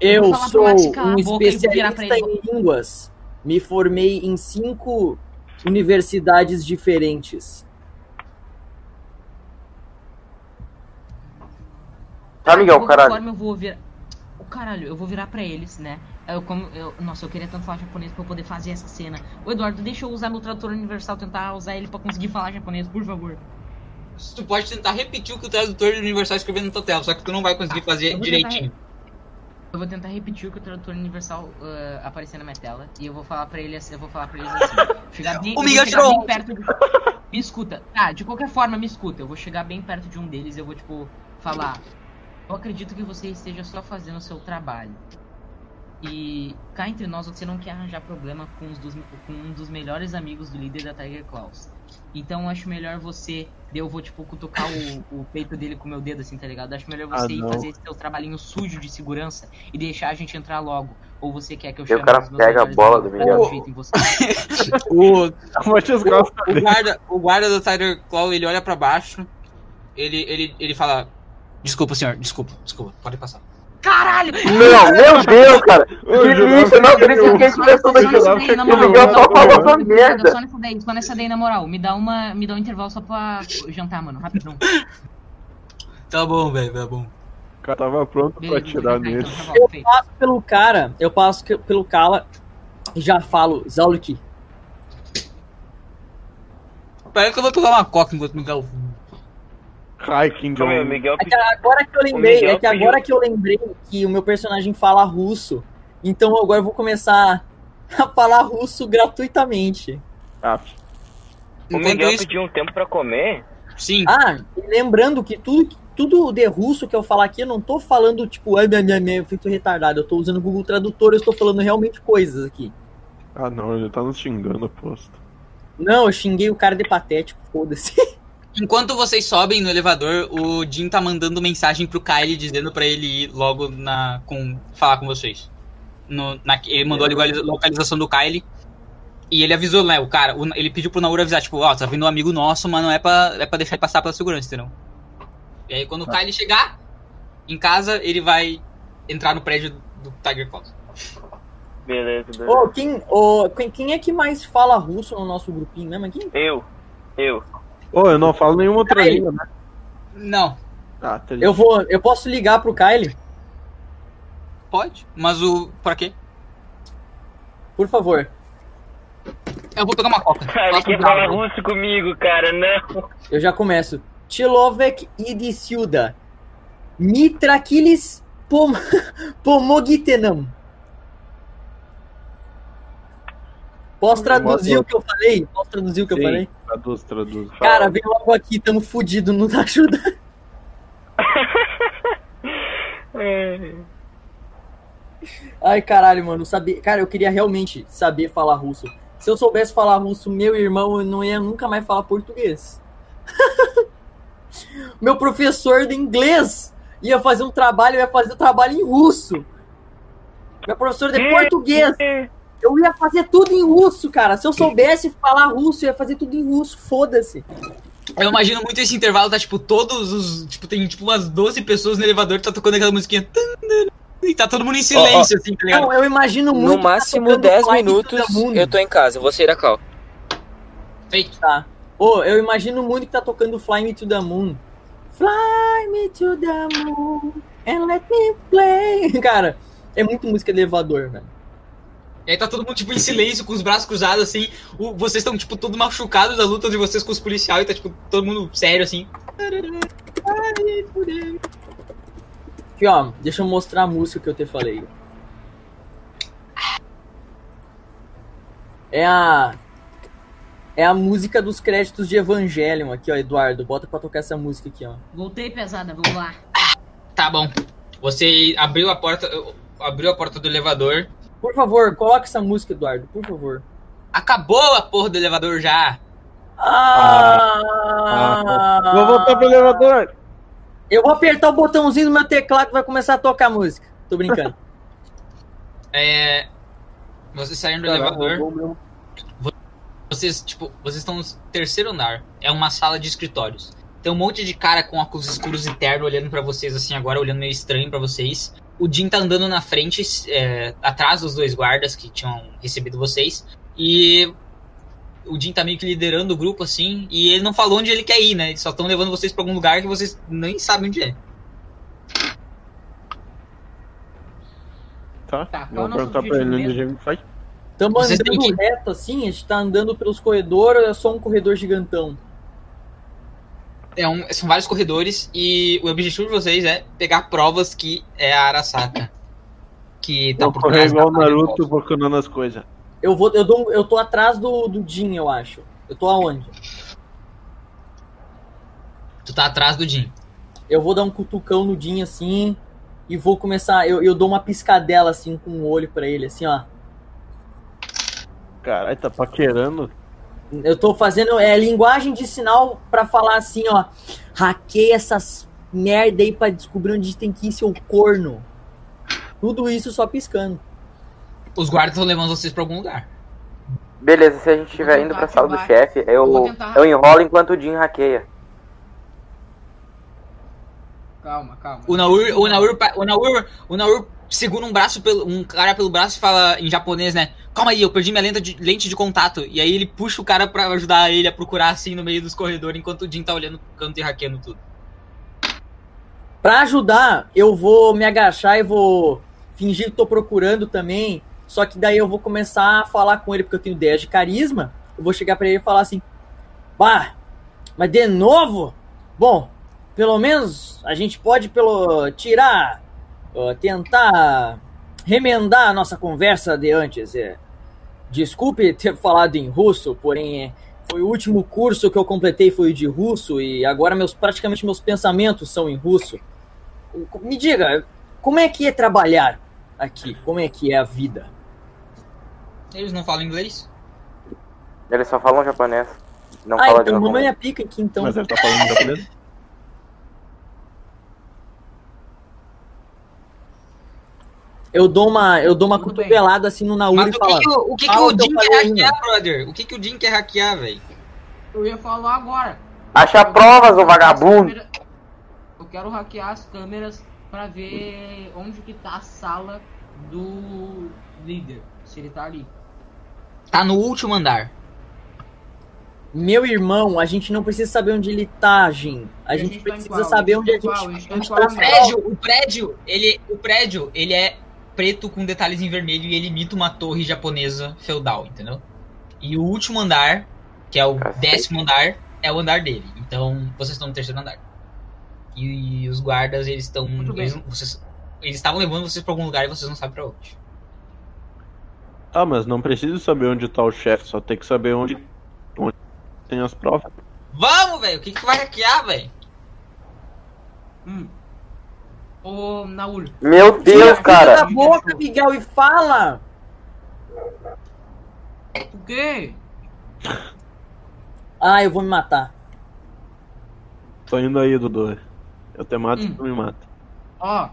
Eu sou um especialista em línguas. Me formei em cinco universidades diferentes. Tá, Miguel, caralho. forma, eu vou virar. O caralho, eu vou virar pra eles, né? Eu, como, eu, nossa, eu queria tanto falar japonês pra eu poder fazer essa cena. Ô Eduardo, deixa eu usar meu tradutor universal, tentar usar ele pra conseguir falar japonês, por favor. Tu pode tentar repetir o que o tradutor universal escreveu no teu tela, só que tu não vai conseguir fazer eu vou direitinho. Eu vou tentar repetir o que o tradutor universal ah, aparecer na minha tela. E eu vou falar pra ele assim, eu vou falar pra eles assim. chegar bem, O Miguel chegar bem perto de. <laughs> Me escuta. Tá, de qualquer forma, me escuta. Eu vou chegar bem perto de um deles e eu vou, tipo, falar. Eu acredito que você esteja só fazendo o seu trabalho. E cá entre nós, você não quer arranjar problema com, os dos- com um dos melhores amigos do líder da Tiger Claws. Então eu acho melhor você. Eu vou, tipo, cutucar o, o peito dele com o meu dedo, assim, tá ligado? Acho melhor você Ah, ir não. fazer esse seu trabalhinho sujo de segurança e deixar a gente entrar logo. Ou você quer que eu E o chame cara os meus pega a bola do Miguel. jeito em você? <laughs> O, o guarda, o guarda do Tiger Claw, ele olha pra baixo, ele, ele, ele fala: Desculpa, senhor, desculpa, desculpa, pode passar. Caralho! Não, meu Deus, cara. Eu isso, não, que por isso eu- que começou nessa daí, na O Miguel me só dá- falou essa merda. Só nessa daí, só nessa daí, na moral. Me dá, uma, me dá um intervalo só pra jantar, mano. Rapidão. Tá bom, velho, tá bom. O cara tava pronto pra Beleza, vou atirar jantar, nele. então, tá feito. passo pelo cara, eu passo pelo Kala e já falo, Zauluki. Pera que eu vou pegar uma coca enquanto o Miguel. Ai, King Calma aí, o John. Miguel É que agora que eu lembrei, é que agora que eu lembrei que o meu personagem fala russo. Então agora eu vou começar <laughs> a falar russo gratuitamente. Ah, O Miguel isso, pediu um tempo pra comer. sim. Ah, e lembrando que tudo, tudo de russo que eu falar aqui, eu não tô falando, tipo, ai, minha, minha, minha, feito retardado. Eu tô usando o Google Tradutor, eu estou falando realmente coisas aqui. ah não, ele tá nos xingando, aposto. Não, eu xinguei o cara de patético, foda-se. <laughs> Enquanto vocês sobem no elevador, o Jim tá mandando mensagem pro Kyle dizendo pra ele ir logo na. com. falar com vocês. No, na, ele mandou a localiza- localização do Kyle. E ele avisou, né, o cara, o- ele pediu pro Naura avisar, tipo, ó, tá vindo um amigo nosso, mas não é pra, é pra deixar ele passar pela segurança, entendeu? E aí quando o Kyle chegar em casa, ele vai entrar no prédio do Tiger Claws. Beleza, beleza. Ô, quem, ô, quem, quem é que mais fala russo no nosso grupinho mesmo aqui? Eu. Eu. Ô, eu não falo nenhuma outra Peraí. língua, né? Não, Ah, tá Eu vou, eu posso ligar pro Kyle? pode, mas o. pra quê? Por favor. Eu vou pegar uma coca. Ele quer falar russo comigo, cara, não. Eu já começo. Chilovek Idisiuda. Mitraquilis pom <laughs> Pomogitenam. Posso traduzir o que eu falei? Posso traduzir o que eu Sim. falei? Traduz, traduz. Cara, vem logo aqui, tamo fudido, não tá ajudando. <laughs> É. Ai, caralho, mano, saber. Cara, eu queria realmente saber falar russo. Se eu soubesse falar russo, meu irmão, eu não ia nunca mais falar português. <laughs> meu professor de inglês ia fazer um trabalho, eu ia fazer o trabalho em russo. Meu professor de português, eu ia fazer tudo em russo, cara. Se eu soubesse falar russo, eu ia fazer tudo em russo, foda-se. Eu imagino muito esse intervalo, tá tipo, todos os. Tipo, tem tipo umas 12 pessoas no elevador que tá tocando aquela musiquinha. E tá todo mundo em silêncio, assim, tá ligado? Não, eu imagino muito. No que tá máximo tocando 10 Fly Me to minutos the Moon. eu tô em casa, vou sair da call. Feito. Tá. Ô, eu imagino muito que tá tocando Fly Me to the Moon. Fly me to the moon and let me play. <laughs> Cara, é muito música de elevador, velho. E aí tá todo mundo, tipo, em silêncio, com os braços cruzados, assim. O- vocês estão, tipo, todo machucados da luta de vocês com os policiais e tá, tipo, todo mundo sério, assim. Aqui, ó, deixa eu mostrar a música que eu te falei. É a. É a música dos créditos de Evangelion aqui, ó, Eduardo. Bota pra tocar essa música aqui, ó. Voltei pesada, vamos lá. Tá bom. Você abriu a porta. Abriu a porta do elevador. Por favor, coloca essa música, Eduardo, por favor. Acabou a porra do elevador já. Ah! Vou voltar pro elevador. Eu vou apertar o botãozinho do meu teclado que vai começar a tocar a música. Tô brincando. <laughs> É. Vocês saem do elevador. Vocês, tipo, vocês estão no terceiro andar. É uma sala de escritórios. Tem um monte de cara com óculos escuros e terno olhando pra vocês, assim, agora, olhando meio estranho pra vocês. O Jim tá andando na frente, é, atrás dos dois guardas que tinham recebido vocês. E o Jim tá meio que liderando o grupo, assim. E ele não falou onde ele quer ir, né? Eles só estão levando vocês pra algum lugar que vocês nem sabem onde é. Tá? Tá, Eu é vou nosso perguntar pra ele objetivo onde a gente vai. Estamos andando que- reto assim, a gente tá andando pelos corredores, é só um corredor gigantão. É um- são vários corredores e o objetivo de vocês é pegar provas que é a Arasaka. Que tá Vou por correr trás igual o Naruto procurando as coisas. Eu vou, eu, dou, eu tô atrás do, do Jin, eu acho. Eu tô aonde? Tu tá atrás do Jim. Eu vou dar um cutucão no Jin assim e vou começar. Eu, eu dou uma piscadela assim com o olho pra ele, assim, ó. Caralho, tá paquerando. Eu tô fazendo é, linguagem de sinal pra falar assim, ó. Hackeia essas merda aí pra descobrir onde tem que ir, seu corno. Tudo isso só piscando. Os guardas estão levando vocês pra algum lugar. Beleza, se a gente estiver indo pra sala do chefe, eu, tentar- eu enrolo enquanto o Jim hackeia. Calma, calma. O Naur, o Naur, o Naur, o Naur segura um braço pelo, um cara pelo braço e fala em japonês, né? Calma aí, eu perdi minha lente de, lente de contato. E aí ele puxa o cara pra ajudar ele a procurar assim no meio dos corredores enquanto o Jim tá olhando pro canto e hackeando tudo. Pra ajudar, eu vou me agachar e vou fingir que tô procurando também. Só que daí eu vou começar a falar com ele, porque eu tenho ideia de carisma. Eu vou chegar pra ele e falar assim: Bah, mas de novo? Bom, pelo menos a gente pode pelo tirar, ó, tentar remendar a nossa conversa de antes. É. Desculpe ter falado em russo, porém é, foi o último curso que eu completei foi de russo e agora meus praticamente meus pensamentos são em russo. Me diga, como é que é trabalhar aqui? Como é que é a vida? Eles não falam inglês? Eles só falam japonês. Não ah, fala de então mamãe é pica aqui então. Mas ele tá falando japonês? Eu dou uma, eu dou uma Tudo bem. cotovelada assim no Nauri e falo. que, o, que, que Ah, o então Jim quer hackear, brother? O que, que o Jim quer hackear, velho? Eu ia falar agora. Acha provas, ô vagabundo! câmeras- Eu quero hackear as câmeras pra ver onde que tá a sala do líder. Se ele tá ali. Tá no último andar. Meu irmão, a gente não precisa saber onde ele tá, Jim. A E gente tá precisa qual? saber A onde a tá gente, qual? A gente tá a gente tá O prédio, o prédio, ele, o prédio, ele é preto com detalhes em vermelho e ele imita uma torre japonesa feudal, entendeu? E o último andar, que é o Cacete. décimo andar, é o andar dele. Então, vocês estão no terceiro andar. E, os guardas, eles estão. Eles vocês- eles estavam levando vocês pra algum lugar e vocês não sabem pra onde. Ah, mas não precisa saber onde tá o chefe, só tem que saber onde, onde tem as provas. Vamos, velho! O que, que vai hackear, velho? Hum. Ô, Naul. Meu Deus, Cala a cara! boca, Miguel, e fala! O quê? Ah, eu vou me matar. Tô indo aí, Dudu. Eu te mato Hum. se tu me mata. Ó,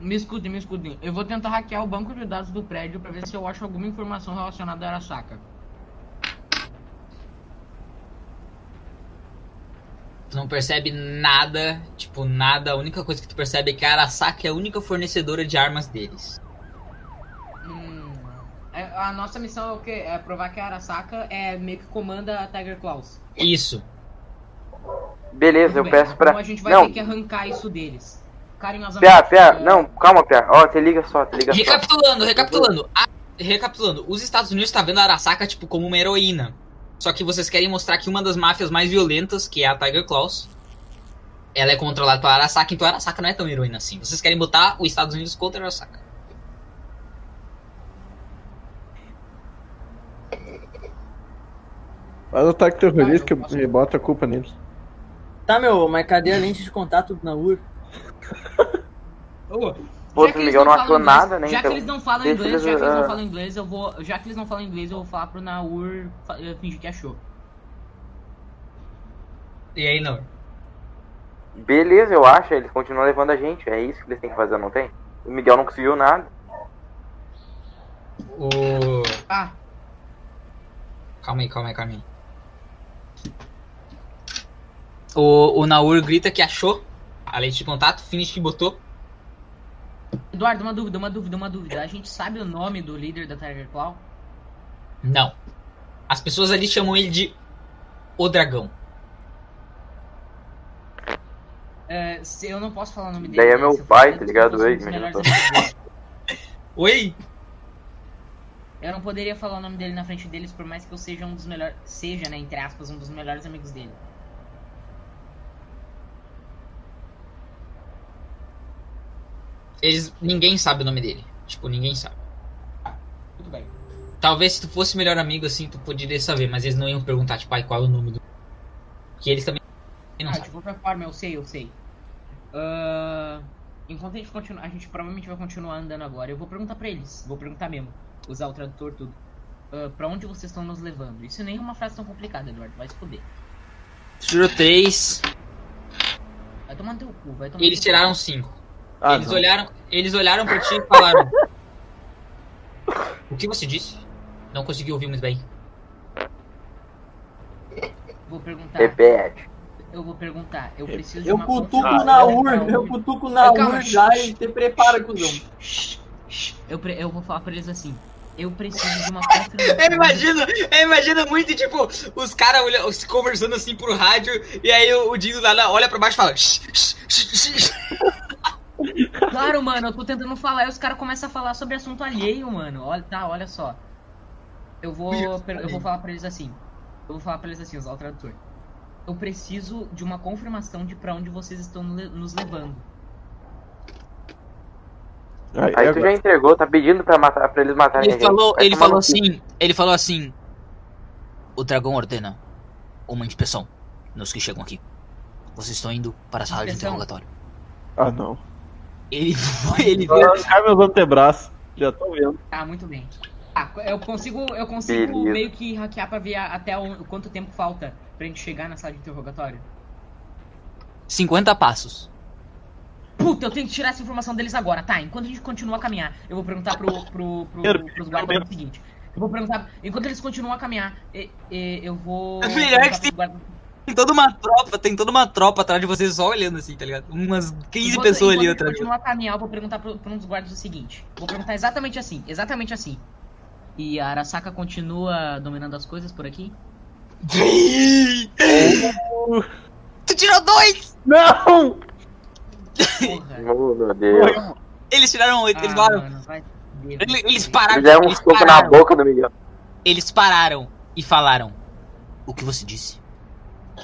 me escutem, me escutem. Eu vou tentar hackear o banco de dados do prédio pra ver se eu acho alguma informação relacionada a Arasaka. Tu não percebe nada, tipo, nada. A única coisa que tu percebe é que a Arasaka é a única fornecedora de armas deles. Hum, é- a nossa missão é o quê? É provar que a Arasaka é meio que comanda a Tiger Claws. Isso. Beleza, Tudo eu bem, peço pra. Então a gente vai Não, ter que arrancar isso deles. Carinhosamente. Pia, Pia, não, calma, Pia. Ó, te liga só, te liga só. Recapitulando, recapitulando. A- recapitulando, os Estados Unidos tá vendo a Arasaka tipo como uma heroína. Só que vocês querem mostrar que uma das máfias mais violentas, que é a Tiger Claws, ela é controlada pela Arasaka, então a Arasaka não é tão heroína assim. Vocês querem botar os Estados Unidos contra a Arasaka. Faz o ataque terrorista eu que posso- bota a culpa neles. Tá, meu, mas cadê a lente de contato do Naur? Ô, Pô, já que o eles Miguel não falam achou inglês- nada, né, Já então que eles não falam inglês, já que eles não ah. falam inglês, eu vou. Já que eles não falam inglês, eu vou falar pro Naur eh, fingir que achou. E aí, não. Beleza, eu acho, eles continuam levando a gente. É isso que eles têm que fazer, não tem? O Miguel não conseguiu nada. O Ah, Calma aí, calma aí, calma aí. O, o Naur grita que achou a lente de contato, finish que botou. Eduardo, uma dúvida, uma dúvida, uma dúvida. A gente sabe o nome do líder da Tiger Claw? Não. As pessoas ali chamam ele de O Dragão. É, se- eu não posso falar o nome dele. Daí é né? meu pai, tá ligado? Ei. Oi? Eu não poderia falar o nome dele na frente deles, por mais que eu seja um dos melhores. Seja, né, entre aspas, um dos melhores amigos dele. eles ninguém sabe o nome dele. Tipo, ninguém sabe. Tudo bem. Talvez se tu fosse melhor amigo, assim, tu poderia saber, mas eles não iam perguntar, tipo, ai, qual é o nome do. que eles também. Ah, não ah, sabem. de qualquer forma, eu sei, eu sei. Uh, enquanto a gente continuar, a gente provavelmente vai continuar andando agora. Eu vou perguntar pra eles, vou perguntar mesmo. Usar o tradutor, tudo. Uh, pra onde vocês estão nos levando? Isso nem é uma frase tão complicada, Eduardo, vai se foder. Tirou 3. Vai tomar teu cu, vai tomar Eles tiraram 5. Ah, eles não. olharam. Eles olharam pra ti e falaram. o que você disse? Não consegui ouvir muito bem. Vou perguntar, Repete. eu vou perguntar. Eu preciso de Eu uma cutuco confirmação na pra urna, eu cutuco na urna já e te prepara, cuzão. Eu, pre- eu vou falar pra eles assim. Eu preciso de uma confirmação. <laughs> Eu imagino, eu imagino muito, tipo, os caras se conversando assim pro rádio, e aí o, o Dinho lá lá olha pra baixo e fala. <laughs> Claro, mano, eu tô tentando falar e os caras começam a falar sobre assunto alheio, mano. Olha, tá, olha só. Eu vou, eu vou falar pra eles assim. Eu vou falar pra eles assim, usar o tradutor. Eu preciso de uma confirmação de pra onde vocês estão nos levando. Aí, Aí tu agora. já entregou, tá pedindo pra, matar, pra eles matarem a Ele gente. falou, ele falou assim, ele falou assim. O dragão ordena uma inspeção nos que chegam aqui. Vocês estão indo para a sala de Inspeção? interrogatório. Ah, não. Ele <laughs> foi, ele Vou veio. arrancar meus antebraços. Já tô vendo. Tá, muito bem. Ah, eu consigo, eu consigo Beleza. meio que hackear pra ver até o, quanto tempo falta pra gente chegar na sala de interrogatório. 50 passos. Puta, eu tenho que tirar essa informação deles agora. Tá, enquanto a gente continua a caminhar, eu vou perguntar pro, pro, pro, Quero- pros guardas o seguinte. Eu vou perguntar, enquanto eles continuam a caminhar, e- e- eu vou. Melhor perguntar que Tem toda uma tropa, tem toda uma tropa atrás de vocês só olhando assim, tá ligado? Umas 15 enquanto- pessoas ali atrás. eles continuam a caminhar, eu vou perguntar pra um dos guardas o seguinte. Vou perguntar exatamente assim, exatamente assim. E a Arasaka continua dominando as coisas por aqui? <laughs> tu tirou dois! Não! Porra. <laughs> Oh, meu Deus. Eles tiraram oito, eles Ah, falaram. Eles, vai eles pararam. Eles deram um Eles soco na boca do Miguel. eles pararam e falaram. O que você disse?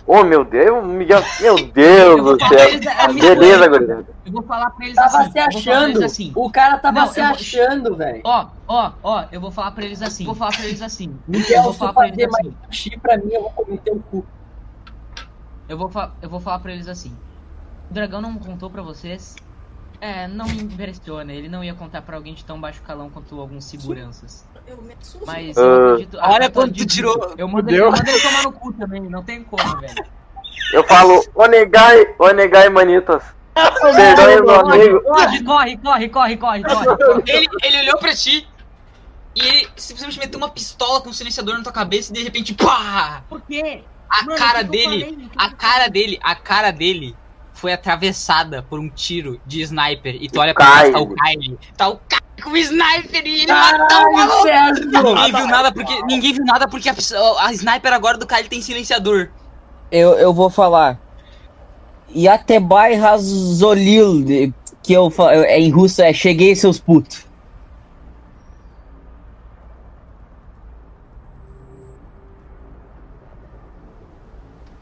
Oh, meu Deus, Miguel. Meu Deus Eu vou do céu. é, Beleza, gurizada. Eu vou falar pra eles Tava assim. se eu vou achando. assim. O cara tava Não, se eu vou- achando, velho. Ó, ó, ó, eu vou falar pra eles assim. Vou falar pra eles assim. Eu Miguel, vou se falar pra fazer eles mais assim. sushi pra mim, eu vou comer teu cu. Eu vou, fa- eu vou falar pra eles assim. O dragão não contou pra vocês. É, não me impressiona. Ele não ia contar pra alguém de tão baixo calão quanto alguns seguranças. Mas eu Ah. acredito. Olha eu quanto tu tirou. Eu mando, eu mando ele tomar no cu também. Não tem como, velho. Eu falo, onegai, onegai, manitos. Perdoe, meu amigo. Corre, corre, corre, corre, corre, corre. corre. Ele, ele olhou pra ti e ele simplesmente meteu uma pistola com um silenciador na tua cabeça e de repente, pá! Por quê? A Mano, cara eu dele, falei? A que eu cara dele, a cara dele foi atravessada por um tiro de sniper. E tu olha pra trás, tá o Kyle. Tá o Kyle com o sniper e ele matou o maluco. Ninguém viu nada porque. Ninguém viu nada porque a, a sniper agora do Kyle tem silenciador. Eu, eu vou falar. Yatebai Razolil, que eu é em russo é cheguei seus putos.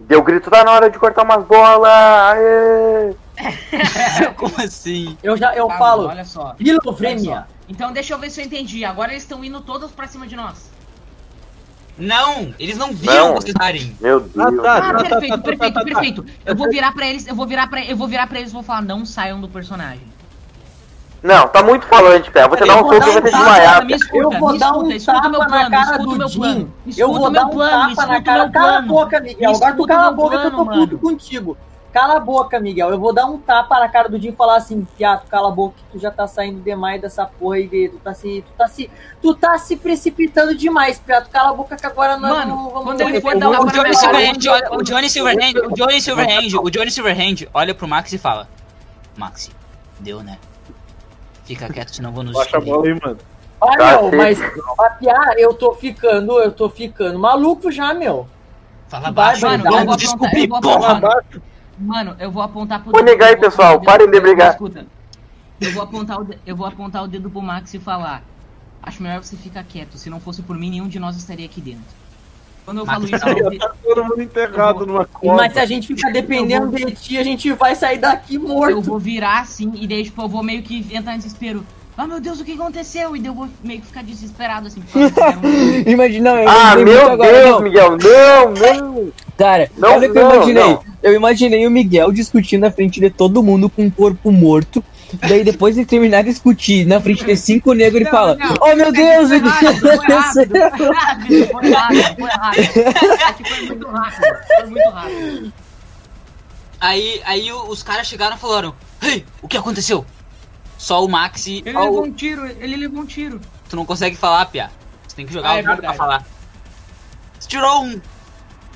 Deu grito, tá na hora de cortar umas bolas. Aê! <laughs> Como assim? Eu já eu Tá, falo, mano, Olha só. Então deixa eu ver se eu entendi. Agora eles estão indo todos pra cima de nós. Não, eles não viram vocês darem. Meu Deus. Ah, tá. Ah, perfeito, tá, tá, perfeito, tá, tá. perfeito. Eu vou virar pra eles, eu vou virar pra, eu vou virar pra eles e vou falar, não saiam do personagem. Não, tá muito falante, pé. Vou te Eu dar um vou soco e um ter tapa, desmaiar, me pé. escuta, Eu vou me dar escuta, um escuta tapa meu na plano, cara escuta do meu Jim. plano. Eu vou dar um plano, tapa na cara. Cala a boca, Miguel. Agora tu cala a boca que eu tô puto contigo. Cala a boca, Miguel. Eu vou dar um tapa na cara do Jim e falar assim, Piato, cala a boca que tu já tá saindo demais dessa porra aí de. Tu tá se. Tu tá se. Tu tá se precipitando demais, Piato. Cala a boca que agora nós Mano, não vamos. quando ele for O, dar o uma Johnny Silverhand, olha, o Johnny Silverhand, o Johnny Silverhand, o Johnny Silverhand olha pro Max e fala: Maxi, deu né? Fica quieto, senão eu vou nos Baixa a destruir." bola aí, mano. Ah, Tá, meu, mas. A Piá, eu tô ficando, eu tô ficando maluco já, meu. Fala baixo, mano, vamos descobrir, porra! Mano, eu vou apontar pro Vou negar aí, eu vou pessoal, apontar o parem de dedo- brigar. Escuta. Eu vou apontar o, de- eu vou apontar o dedo pro Max e falar. Acho melhor você ficar quieto. Se não fosse por mim, nenhum de nós estaria aqui dentro. Quando eu Max, falo <laughs> isso, eu, Tá todo mundo enterrado numa cova. Mas se a gente ficar dependendo de ti, a gente vai sair daqui eu morto. vou virar assim e daí, tipo, eu vou meio que entrar em desespero. Ah, meu Deus, o que aconteceu? E daí eu vou meio que ficar desesperado, assim. um- <laughs> Imagina, eu Ah, meu agora, Deus, não. Miguel, não, não. Cara, Não, olha o que eu imaginei. não. Eu imaginei o Miguel discutindo na frente de todo mundo com um corpo morto. Daí depois de terminar de discutir na frente de cinco negros, ele fala: não. Oh meu Deus, Foi o que rápido, foi rápido, aconteceu? foi rápido, foi rápido, foi rápido. Foi muito rápido, foi muito rápido. Aí, aí os caras chegaram e falaram: Ei, o que aconteceu? Só o Max e. Ele Ó, levou o- um tiro, ele levou um tiro. Tu não consegue falar, Pia. Você tem que jogar Ah, o é dado pra falar. Você tirou um.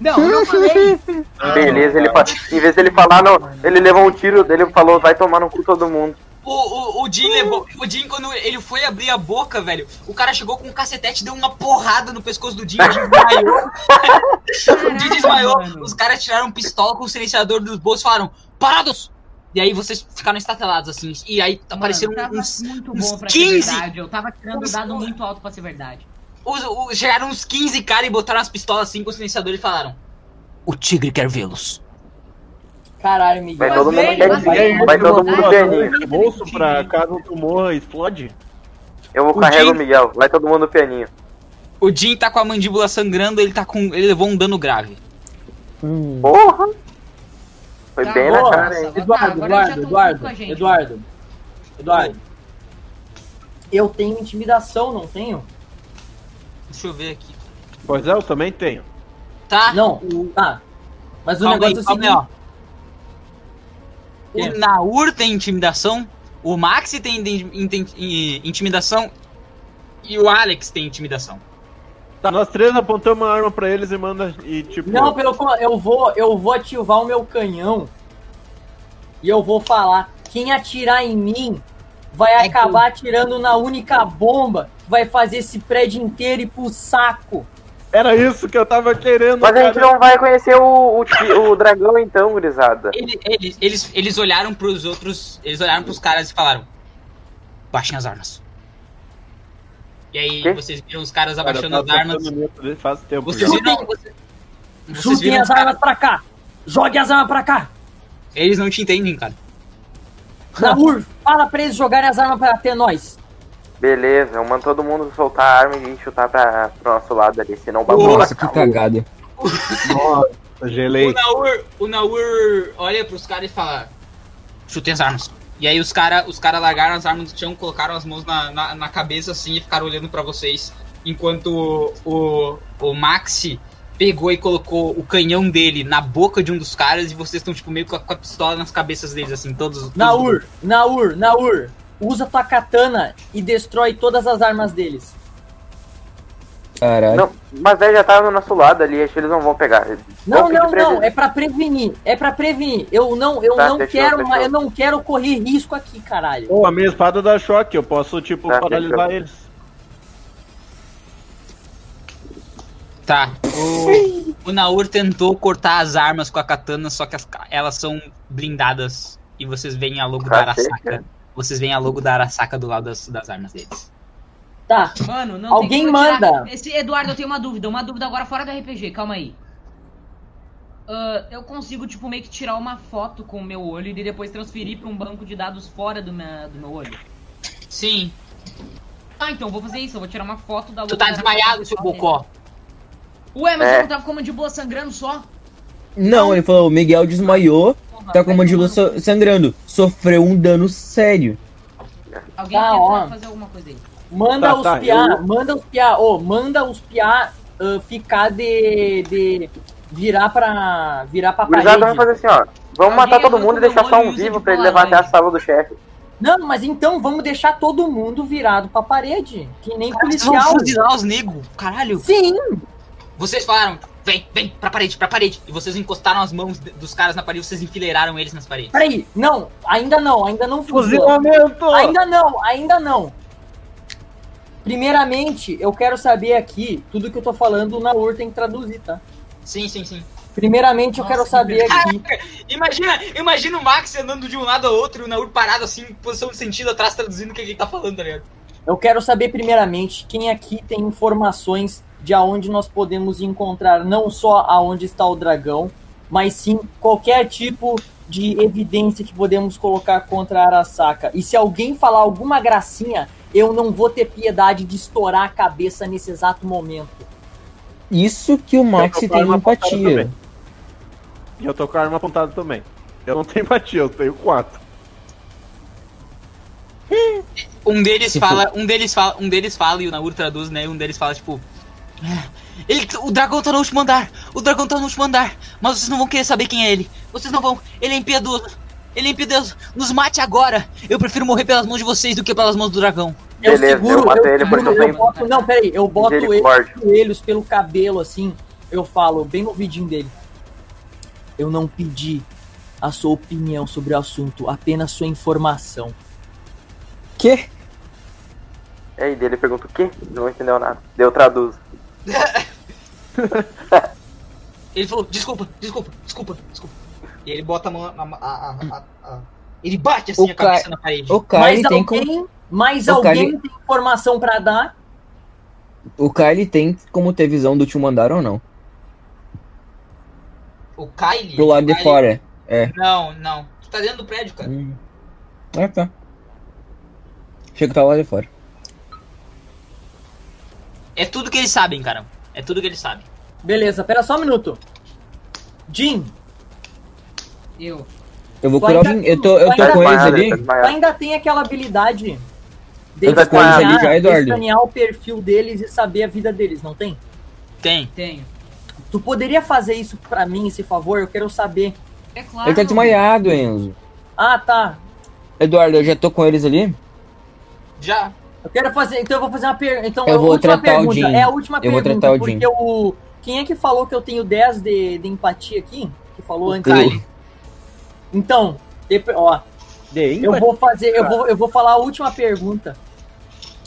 Não, eu não falei. <laughs> Beleza, ele em vez dele falar, não, ele levou um tiro, ele falou, vai tomar no cu todo mundo. O, o, o Jim levou. O Jim, quando ele foi abrir a boca, velho, o cara chegou com um cacetete, deu uma porrada no pescoço do Jim, o Jim desmaiou. <laughs> o Jim desmaiou, os caras tiraram pistola com o silenciador dos bolsos e falaram: Parados! E aí vocês ficaram estatelados assim. E aí apareceram Mano, uns. muito uns bom pra 15. ser verdade. Eu tava tirando Uns- dado muito alto pra ser verdade. Os, os- chegaram uns 15 caras e botaram as pistolas assim com o silenciador e falaram: O tigre quer vê-los. Caralho, Miguel. Vai todo mundo pianinho. vai- todo mundo pianinho. Bolso pra caso tu morra, explode. Eu vou O carregar o Miguel, vai todo mundo pianinho. O Jim tá com a mandíbula sangrando, ele tá com. ele levou um dano grave. Porra! Foi Tá bem bom, na cara, hein? Eduardo, já Eduardo, tão Eduardo, gente. Eduardo, Eduardo. Eu tenho intimidação, não tenho? Deixa eu ver aqui. Pois é, eu também tenho. Tá? Não, tá. Mas o Calma negócio aí, é o seguinte. O Naur tem intimidação, o Maxi tem intimidação e o Alex tem intimidação. Tá, nós três apontamos uma arma pra eles e manda. E tipo. Não, pelo eu vou, eu vou ativar o meu canhão e eu vou falar, quem atirar em mim vai É acabar atirando na única bomba que vai fazer esse prédio inteiro ir pro saco. Era isso que eu tava querendo, Mas a gente cara. não vai conhecer o, o, o dragão então, gurizada. Ele- Eles, eles, eles olharam pros outros, eles olharam pros caras e falaram: Baixem as armas. E aí Quê? vocês viram os caras Cara, abaixando eu as armas. Faz tempo. Vocês já. viram. Vocês, vocês Chutem viram as armas pra cá. Jogue as armas pra cá. Eles não te entendem, cara. Naur, fala pra eles jogarem as armas pra até nós. Beleza, eu mando todo mundo soltar a arma e chutar pra, pro nosso lado ali, senão o bagulho Nossa, que cagada. Nossa, gelei. O Naur, o Naur olha pros caras e fala: Chutem as armas. E aí os caras os cara largaram as armas no chão, colocaram as mãos na, na, na cabeça assim e ficaram olhando pra vocês. Enquanto o, o Maxi pegou e colocou o canhão dele na boca de um dos caras e vocês estão tipo meio com a, com a pistola nas cabeças deles, assim, todos. todos- Naur, Naur, Naur, usa tua katana e destrói todas as armas deles. Caralho. Não, mas aí já tá no nosso lado ali, acho que eles não vão pegar. Não, não, não, é pra prevenir, é pra prevenir. Eu não, eu Tá, não fechou, quero, fechou. eu não quero correr risco aqui, caralho. Pô, a minha espada dá choque, eu posso, tipo, Tá, paralisar fechou. eles. Tá. O, o Naur tentou cortar as armas com a katana, só que as elas são blindadas. E vocês veem a logo da Cacete. Arasaka. Vocês veem a logo da Arasaka do lado das, das armas deles. Tá, Mano, não Alguém manda. Esse Eduardo, eu tenho uma dúvida. Uma dúvida agora fora do RPG, calma aí. Ah, eu consigo, tipo, meio que tirar uma foto com o meu olho e depois transferir pra um banco de dados fora do, minha, do meu olho. Sim. Ah, então vou fazer isso. Eu vou tirar uma foto da Tu tá desmaiado, seu bocó. Ué, mas É. eu não tava com a mandíbula sangrando só? Não, ele falou, o Miguel desmaiou, Porra, tá com a mandíbula so- sangrando. Sofreu um dano sério. Alguém Tá, tenta ó. fazer alguma coisa aí. Manda Tá, os tá, piá, manda os piá, ô, manda os piá ah, ficar de, de virar pra. virar pra Gurizada, parede. vamos fazer assim, ó. Vamos matar todo mundo e deixar só um vivo pra ele levar até a sala do chefe. Não, mas então vamos deixar todo mundo virado pra parede. Que nem Vocês vão policial. fuzilar os negros, caralho. Sim! Vocês falaram, vem, vem, pra parede, pra parede. E vocês encostaram as mãos dos caras na parede, vocês enfileiraram eles nas paredes. Peraí, não, ainda não, ainda não fuzila. Fuzilamento! Ainda não, ainda não. Primeiramente, eu quero saber aqui, tudo que eu tô falando, o Naur tem que traduzir, tá? Sim, sim, sim. Primeiramente, eu Nossa, quero que saber aqui. Imagina, imagina o Max andando de um lado ao outro e o Naur parado assim, em posição de sentido atrás, traduzindo o que ele tá falando, tá ligado? Eu quero saber primeiramente quem aqui tem informações de aonde nós podemos encontrar não só aonde está o dragão, mas sim qualquer tipo de evidência que podemos colocar contra a Arasaka. E se alguém falar alguma gracinha, eu não vou ter piedade de estourar a cabeça nesse exato momento. Isso que o Max tem empatia. E eu tô com a arma apontada também. Eu não tenho empatia, eu tenho quatro. <laughs> Um deles Tipo- fala, um deles fala, um deles fala e o Naur traduz, né? Um deles fala tipo, "É, ele, o dragão tá no último andar. O dragão tá no último andar. Mas vocês não vão querer saber quem é ele. Vocês não vão. Ele é impiedoso. Ele impiedoso. Nos mate agora. Eu prefiro morrer pelas mãos de vocês do que pelas mãos do dragão. Eu Beleza, seguro, eu mato eu, ele seguro, porque eu eu boto, não, peraí, eu boto ele joelhos pelo cabelo, assim, eu falo, bem no vidinho dele. Eu não pedi a sua opinião sobre o assunto, apenas sua informação. Que? E aí dele pergunta o quê? Não entendeu nada. Deu traduzo. <laughs> Ele falou, desculpa, desculpa, desculpa, desculpa. E ele bota a mão. A, a, a, a- a- ele bate assim O a cabeça ca- na parede. O Mas Kyle tem como. alguém, mais O alguém tem informação pra dar? O Kyle tem como ter visão do último andar ou não? O Kylie. Pro lado de Kylie- fora. É. Não, não. Tu tá dentro do prédio, cara. Hum. Ah, tá. Chega tá lá de fora. É tudo que eles sabem, cara. É tudo que eles sabem. Beleza, pera só um minuto. Jim, Eu. Eu vou Tu curar o ainda-. Eu tô, eu tu tô ainda- com eles ali. tu ainda tem aquela habilidade de escanear, o perfil deles e saber a vida deles, não tem? Tem. Tenho. Tu poderia fazer isso pra mim, esse favor? Eu quero saber. É claro. Ele tá desmaiado, Enzo. Ah, tá. Eduardo, eu já tô com eles ali? Já. Eu quero fazer, então eu vou fazer uma pergunta. Então, Eu a vou última tratar o pergunta. É a última Eu vou pergunta, tratar o Jim. porque o quem é que falou que eu tenho 10 de, de empatia aqui? Que falou antes? Kylie. Então, dep- ó, eu vou fazer, eu vou, eu vou falar a última pergunta.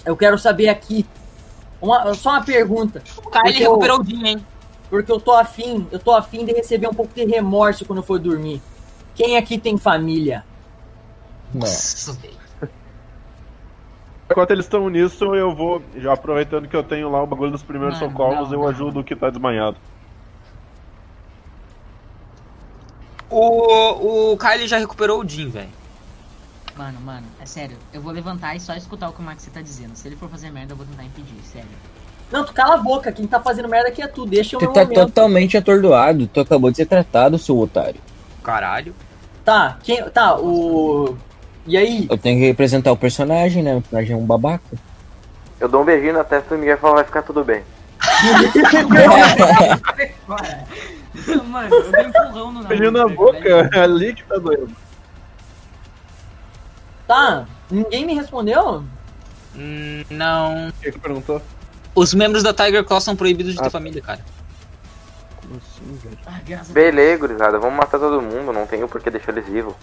Eu quero saber aqui uma, só uma pergunta, O Porque eu- recuperou o Jim, hein? porque eu tô afim, eu tô afim de receber um pouco de remorso quando eu for dormir. Quem aqui tem família? Não. Nossa. Enquanto eles estão nisso, eu vou, já aproveitando que eu tenho lá o bagulho dos primeiros Mano, socorros, não, eu não. ajudo o que tá desmanhado. O, o Kylie já recuperou o Jim, velho. Mano, mano, é sério. Eu vou levantar e só escutar o que o Max tá dizendo. Se ele for fazer merda, eu vou tentar impedir, sério. Não, tu cala a boca, quem tá fazendo merda aqui é tu, deixa eu Tu no tá momento. totalmente atordoado. Tu acabou de ser tratado, seu otário. Caralho. Tá, quem, tá, o E aí? Eu tenho que representar o personagem, né? O personagem é um babaca. Eu dou um beijinho na testa do Miguel e falo, vai ficar tudo bem. <laughs> <laughs> Mano, eu dei um empurrão no Beijinho na boca, é ali que tá doendo. Tá, ninguém me respondeu? Hum, não. O que perguntou? Os membros da Tiger Claw são proibidos de ter Ah. família, cara. Como assim, velho? Ah, graças a Deus. Beleza, gurizada, vamos matar todo mundo, não tenho por que deixar eles vivos.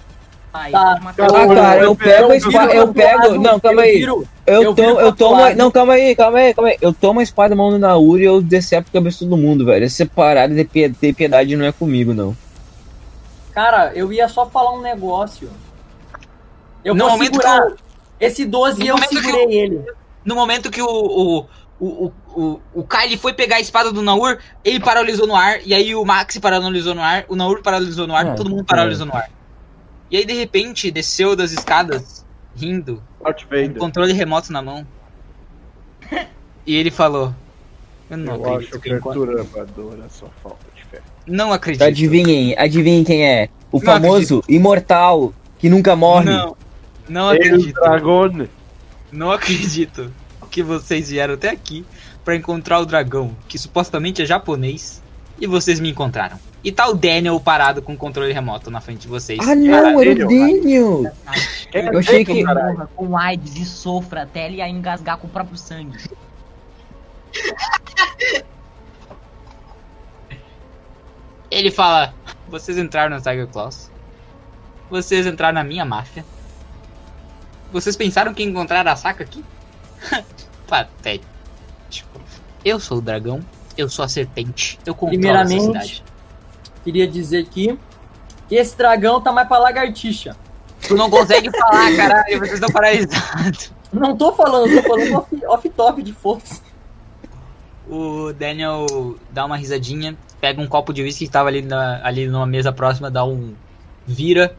Pai, Tá. Ah, Eu- cara, eu eu- pego a eu- espada. viro Eu pego. Não, calma aí. Eu eu tomo, eu tomo. Não, calma aí, calma aí, calma aí. Eu tomo a espada na mão do Nauri e eu decepo a cabeça de todo mundo, velho. Essa parada de ter piedade não é comigo, não. Cara, eu ia só falar um negócio. Eu No vou momento segurar. que Esse 12 No eu segurei ele. No momento que o, o, o, o, o, o Kylie foi pegar a espada do Naur, ele paralisou no ar, e aí o Max paralisou no ar, o Naur paralisou no ar, Ah, todo mundo é. paralisou no ar. E aí, de repente, desceu das escadas, rindo, com controle remoto na mão. E ele falou: Eu não Eu acredito. acho que perturbadora a sua falta de fé. Não acredito. Adivinhem, adivinhem quem é. O Não famoso imortal que nunca morre. Não, não acredito. Dragone. Não acredito que vocês vieram até aqui pra encontrar o dragão, que supostamente é japonês, E vocês me encontraram. E tá o Daniel parado com o controle remoto na frente de vocês. Ah, não, era o Daniel. Eu achei que-? Morra com AIDS e sofra até ele engasgar com o próprio sangue. Ele fala: Vocês entraram no Tiger Claws. Vocês entraram na minha máfia. Vocês pensaram que encontraram a saca aqui? <laughs> Patético. Eu sou o dragão. Eu sou a serpente. Eu controlo essa Primeiramente- cidade. Queria dizer que esse dragão tá mais pra lagartixa. Tu não consegue falar, caralho. Vocês estão paralisados. Não tô falando, tô falando off- off-top de força. O Daniel dá uma risadinha, pega um copo de uísque que tava ali, na, ali numa mesa próxima, dá um. vira.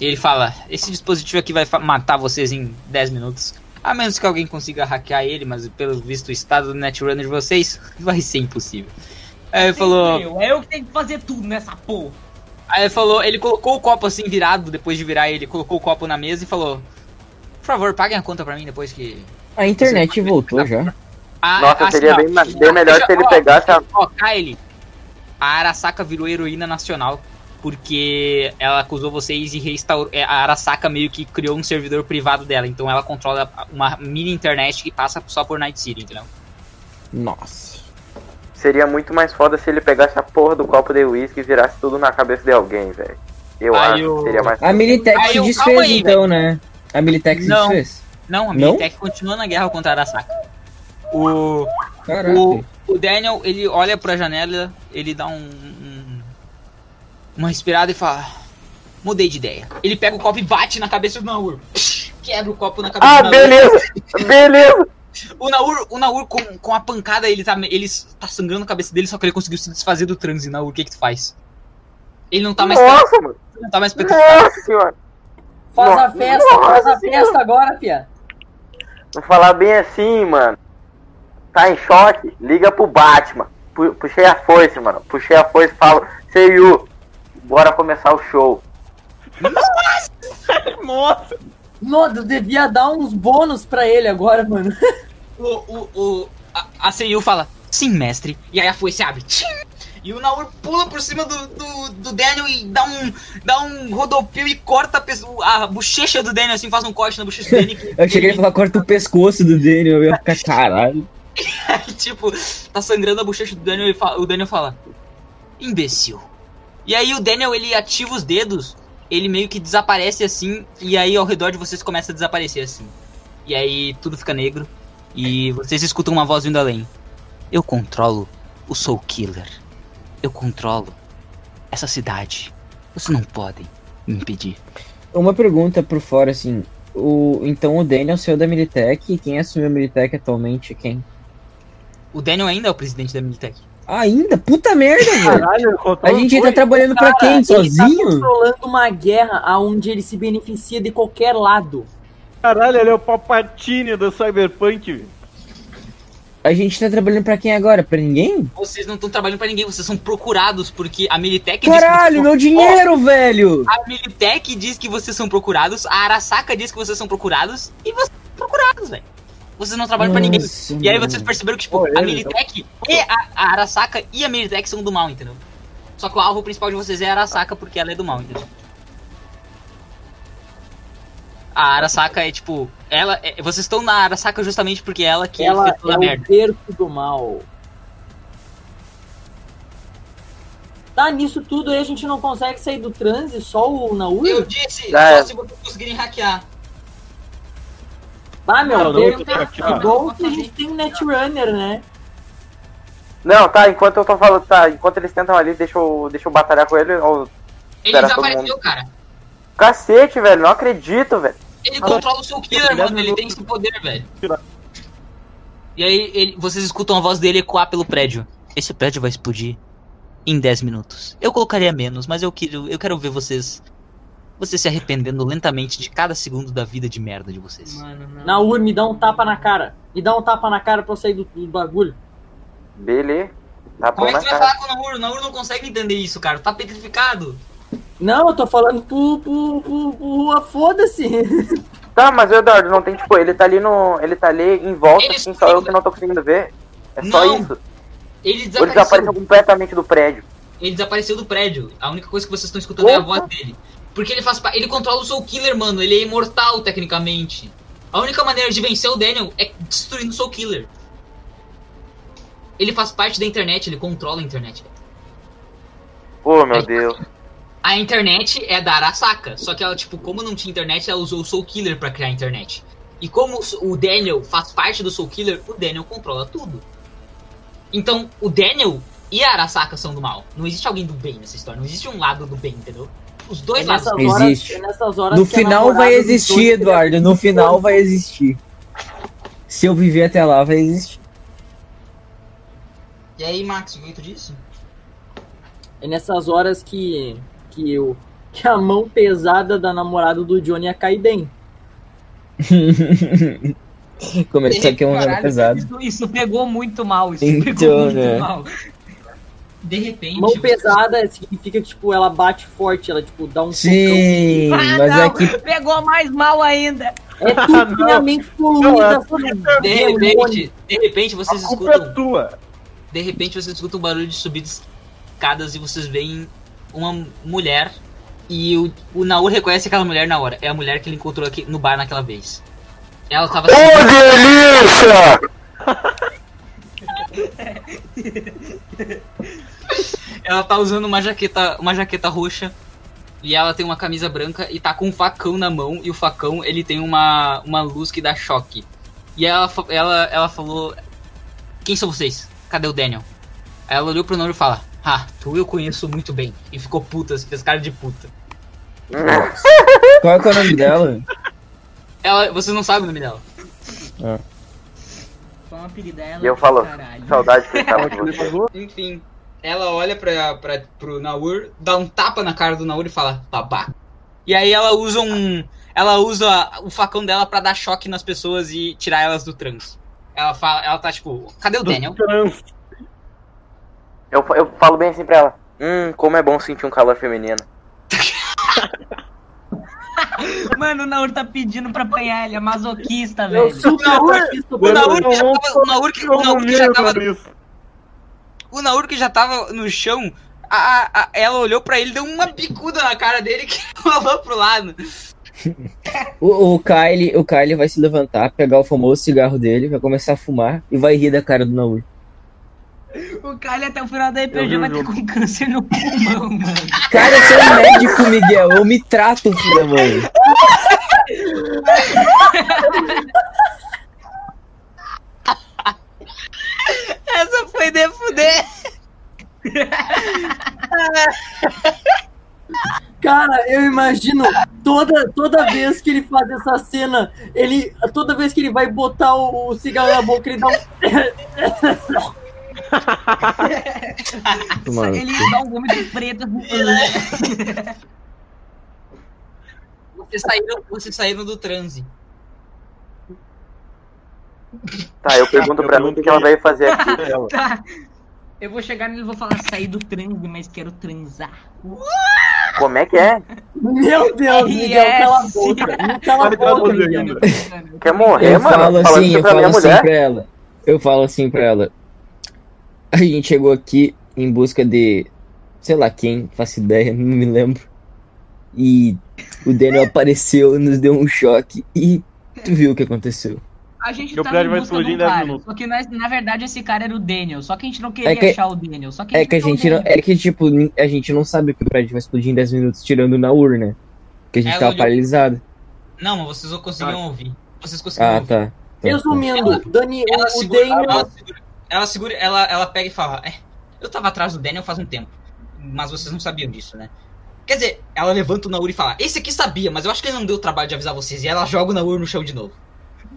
E ele fala: Esse dispositivo aqui vai matar vocês em 10 minutos. A menos que alguém consiga hackear ele, mas pelo visto o estado do Netrunner de vocês <laughs> vai ser impossível. Aí ele falou. É eu que tenho que fazer tudo nessa porra. Aí ele falou, ele colocou o copo assim virado, depois de virar ele, colocou o copo na mesa e falou: Por favor, paguem a conta pra mim depois que. A internet voltou já. Ah, Nossa, assim, seria ó, bem, bem melhor se ele ó, pegasse a. Ó, Kylie, a Arasaka virou heroína nacional porque ela acusou vocês e restaurou. é, A Arasaka meio que criou um servidor privado dela, então ela controla uma mini internet que passa só por Night City, entendeu? Nossa. Seria muito mais foda se ele pegasse a porra do copo de uísque e virasse tudo na cabeça de alguém, velho. Eu Aí acho eu- que seria mais A Militech se desfez aí, então, né? A Militech se Não. desfez. Não, a Não? Militech continua na guerra contra a Arasaka. O, Caraca. o, o Daniel, ele olha pra janela, ele dá um- uma respirada e fala: Mudei de ideia. Ele pega o copo e bate na cabeça do Naur. Quebra o copo na cabeça Ah, do Naur. beleza! Beleza! O Naur, o Naur com, com a pancada, ele tá, ele tá sangrando a cabeça dele, só que ele conseguiu se desfazer do transe, Naur. O que que tu faz? Ele não tá mais, Nossa, mano! não tá mais petrificado. Nossa senhora! Faz a Nossa, festa, faz a nossa festa agora, Pia. Vou falar bem assim, mano. Tá em choque? Liga pro Batman. Pu- Puxei a foice, mano. Puxei a foice e falo, Sei you, bora começar o show. Nossa! Nossa, devia dar uns bônus pra ele agora, mano. O, o, o, a, a Seiyu fala, sim, mestre. E aí a foice abre. Tchim! E o Naur pula por cima do, do, do Daniel e dá um, dá um rodopio e corta a, pessoa- a bochecha do Daniel, assim, faz um corte na bochecha do Daniel. que- Eu cheguei a falar, corta o pescoço do Daniel. Eu ia ficar, caralho. Aí, <laughs> tipo, tá sangrando a bochecha do Daniel e fa- o Daniel fala: Imbecil. E aí o Daniel ele ativa os dedos, ele meio que desaparece assim, e aí ao redor de vocês começa a desaparecer assim. E aí tudo fica negro, e vocês escutam uma voz vindo além: Eu controlo o Soul Killer. Eu controlo essa cidade. Vocês não podem me impedir. Uma pergunta por fora, assim. O, então o Daniel saiu da Militech e quem assumiu a Militech atualmente é quem? O Daniel ainda é o presidente da Militech. Ainda? Puta merda, velho! Caralho, A gente tá trabalhando pra quem? Ele tá Sozinho? controlando uma guerra onde ele se beneficia de qualquer lado. Caralho, ele é o Papatini do Cyberpunk, velho. A gente tá trabalhando pra quem agora? Pra ninguém? Vocês não estão trabalhando pra ninguém, vocês são procurados porque a Militech Caralho, meu dinheiro, velho! A Militech diz que vocês são procurados, a Arasaka diz que vocês são procurados, e vocês são procurados, velho. Vocês não trabalham pra ninguém. E aí vocês perceberam que, tipo, Pô, a Militech e a, a Arasaka e a Militech são do mal, entendeu? Só que o alvo principal de vocês é a Arasaka porque ela é do mal, entendeu? A Arasaka é tipo. Ela. é- vocês estão na Arasaka justamente porque ela que Ela fez toda é a o merda. berço do mal. Tá, nisso tudo aí a gente não consegue sair do transe, só o Naui? Eu disse, Ah, é. só se vocês conseguirem hackear. Ah, meu, Não, ter aqui, ó. que a gente tem um Netrunner, né? Não, tá, enquanto eu tô falando, tá, enquanto eles tentam ali, deixa eu, deixa eu batalhar com ele. ó, Ele desapareceu, mundo. cara. Cacete, velho, não acredito, velho. Ele Mas- controla o seu killer, mano. Ele eu- tem esse poder, velho. E aí ele, vocês escutam a voz dele ecoar pelo prédio. Esse prédio vai explodir em 10 minutos. Eu colocaria menos, mas eu quero, eu quero ver vocês. Vocês se arrependendo lentamente de cada segundo da vida de merda de vocês. Mano, não. Naur, me dá um tapa na cara. Me dá um tapa na cara pra eu sair do, do bagulho. Beleza. Tá Como é na que tu vai cara. falar com o Naur? O Naur não consegue entender isso, cara. Tá petrificado. Não, eu tô falando pro, pro, pro, pro Rua, foda-se. <laughs> Tá, mas o Eduardo não tem, tipo, ele tá ali no. Ele tá ali em volta, Ele assim, só eu que não tô conseguindo ver. É só Não. isso. Ele Ou ele desapareceu. desapareceu completamente do prédio. Ele desapareceu do prédio. A única coisa que vocês estão escutando é a voz dele. Porque ele faz ele controla o Soul Killer, mano. Ele é imortal tecnicamente. A única maneira de vencer o Daniel é destruindo o Soul Killer. Ele faz parte da internet, ele controla a internet. Pô, meu Deus. A internet é da Arasaka, só que ela, tipo, como não tinha internet, ela usou o Soul Killer pra criar a internet. E como o Daniel faz parte do Soul Killer, o Daniel controla tudo. Então, o Daniel e a Arasaka são do mal. Não existe alguém do bem nessa história, não existe um lado do bem, entendeu? Os dois É lados. nessas Existe. horas, é nessas horas No final vai existir, Eduardo. No final vai existir. Se eu viver até lá, vai existir. E aí, Max, o que tu disse? É nessas horas que, que, o, que a mão pesada da namorada do Johnny ia cair bem. Começar aqui um pesado. Isso, isso pegou muito mal, isso Então, pegou muito né? mal. De repente. Mão você- pesada significa que, tipo, ela bate forte, ela, tipo, dá um Sim, Ah, mas não, é que pegou mais mal ainda. É <laughs> tudo Não. minha mente Não, poluída. é assim, De demônio. repente, de repente vocês A culpa é escutam. tua. De repente vocês escutam um barulho de subir de escadas e vocês veem uma mulher. E o, o Naur reconhece aquela mulher na hora. É a mulher que ele encontrou aqui no bar naquela vez. Ela tava assim, delícia! <laughs> <laughs> Ela tá usando uma jaqueta, uma jaqueta roxa. E ela tem uma camisa branca e tá com um facão na mão. E o facão, ele tem uma, uma luz que dá choque. E ela, ela, ela falou... Quem são vocês? Cadê o Daniel? Aí ela olhou pro Naur e fala... Ah, tu eu conheço muito bem. E ficou puta, fez cara de puta. qual é, é o nome dela? Ela, você não sabe o nome dela. Só um apelido dela. E eu falo, caralho. saudade que eu tava de <laughs> você. Enfim, ela olha pra, pra, pro Naur, dá um tapa na cara do Naur e fala, babaca. E aí ela usa um. Ela usa o facão dela pra dar choque nas pessoas e tirar elas do trânsito. Ela fala, ela tá tipo, cadê o Daniel? Eu, eu falo bem assim pra ela. Hum, como é bom sentir um calor feminino. <laughs> Mano, o Naur tá pedindo pra apanhar, ele é masoquista, velho. Não, assisto O Naur que já não, tava, o Naur que, o Naur que já tava, o Naur que já tava no chão, a, a- a- ela olhou pra ele, deu uma bicuda na cara dele que <laughs> rolou pro lado. <laughs> O, o Kyle, o Kyle vai se levantar, pegar o famoso cigarro dele, vai começar a fumar e vai rir da cara do Naur. O Kyle até o final da RPG vai o ter com câncer no pulmão, <laughs> mano. Cara, eu sou um médico, Miguel. Eu me trato, filho da mãe. Essa foi de fuder. Cara, eu imagino toda, toda vez que ele faz essa cena, ele. Toda vez que ele vai botar o, o cigarro na boca, ele dá um. <laughs> Mano, Ele dá um vômito preto. assim. Vocês saíram, vocês saíram do transe. Tá, eu pergunto Eu pra ela o que ela veio fazer aqui. <laughs> Tá. Eu vou chegar nele e vou falar sair do transe, mas quero transar. Como é que é? Meu Deus, Miguel, Yes. cala a boca. Cala a Vai boca, Miguel. Quer morrer, eu mano? falo assim, eu falo assim mulher? pra ela. Eu falo assim pra ela. A gente chegou aqui em busca de. sei lá quem, faço ideia, não me lembro. E o Daniel apareceu, nos deu um choque e tu viu o que aconteceu. A gente Meu tava prédio vai explodir em 10 cara, minutos. Só que nós, na verdade esse cara era o Daniel. Só que a gente não queria É que- achar o Daniel. Só que É que a gente não. É que, tipo, a gente não sabe que o prédio vai explodir em 10 minutos tirando na urna. Porque a gente Ela tava olhou- paralisado. Não, mas vocês não conseguiam ouvir. Vocês conseguiam Ah, ouvir. tá. Tá, tá. Resumindo, Dani, Ela o segura, Daniel. ela segura, ela segura, ela, ela pega e fala, é, eu tava atrás do Daniel faz um tempo, mas vocês não sabiam disso, né? Quer dizer, ela levanta o Nauri e fala, esse aqui sabia, mas eu acho que ele não deu o trabalho de avisar vocês, e ela joga o Nauri no chão de novo.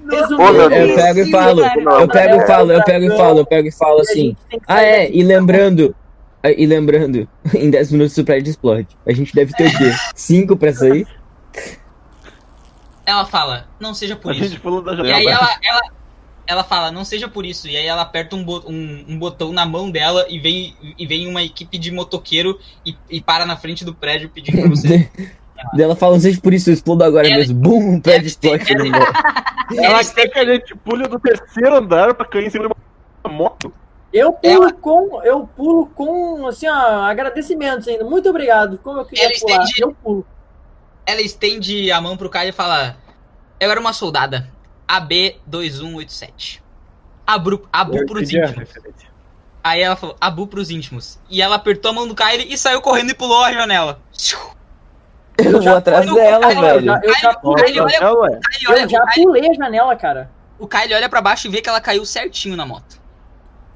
Eu pego e falo, eu pego e falo, eu pego e falo, eu pego e falo assim. Ah, é, e lembrando. ah, E lembrando, em 10 minutos o prédio explode. A gente deve ter o quê? 5 pra sair? Ela fala, não seja por A isso. gente pulou da E aí ela, ela, ela fala, não seja por isso. E aí ela aperta um, bo- um, um botão na mão dela e vem, e vem uma equipe de motoqueiro e, e para na frente do prédio pedindo pra você. <laughs> Ela fala, não seja por isso, eu explodo agora Ela- mesmo. Bum, <laughs> o prédio ela- explode no morre. Ela quer que a gente pule do terceiro andar pra cair em cima de uma moto. Eu pulo com. Eu pulo com assim, ó, agradecimentos ainda. Muito obrigado. Como eu queria Ela pular. estende- Eu pulo. Ela estende a mão pro Kyle e fala: Eu era uma soldada. AB2187. Abu, Abu Eu pros íntimos. Aí ela falou: Abu pros íntimos. E ela apertou a mão do Kyle e saiu correndo e pulou a janela. Eu vou atrás dela, velho. eu já pulei. A janela, cara. o Kyle olha pra baixo e vê que ela caiu certinho na moto.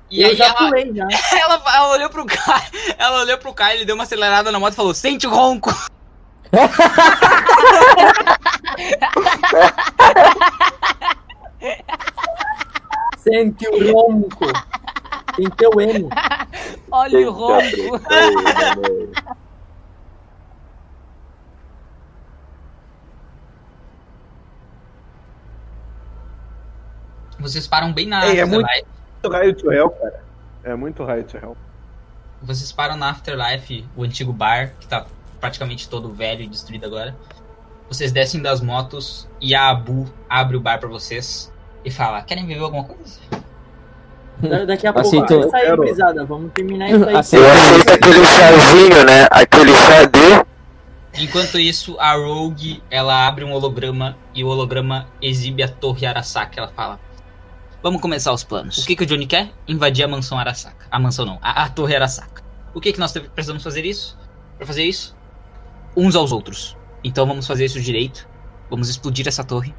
E eu aí já ela, pulei já. <laughs> ela, ela olhou pro Kyle, ela olhou pro Kyle, deu uma acelerada na moto e falou: Sente o ronco. <laughs> Sente o ronco. Sente o emo. Olha o ronco. Vocês param bem na Ei, é Afterlife. muito raio to hell, cara. É muito raio to hell. Vocês param na Afterlife, o antigo bar, que tá praticamente todo velho e destruído agora. Vocês descem das motos e a Abu abre o bar pra vocês e fala: Querem beber alguma coisa? Da- Daqui a pouco vai sair, gurizada. Vamos terminar isso aí. Aceito. Eu aceito aquele chazinho, né? Aquele chá de. Enquanto isso, a Rogue ela abre um holograma e o holograma exibe a Torre Arasaka. Ela fala: Vamos começar os planos. O que, que o Johnny quer? Invadir a mansão Arasaka. A mansão não, a, a Torre Arasaka. O que, que nós precisamos fazer isso? Pra fazer isso? Uns aos outros. Então vamos fazer isso direito. Vamos explodir essa torre.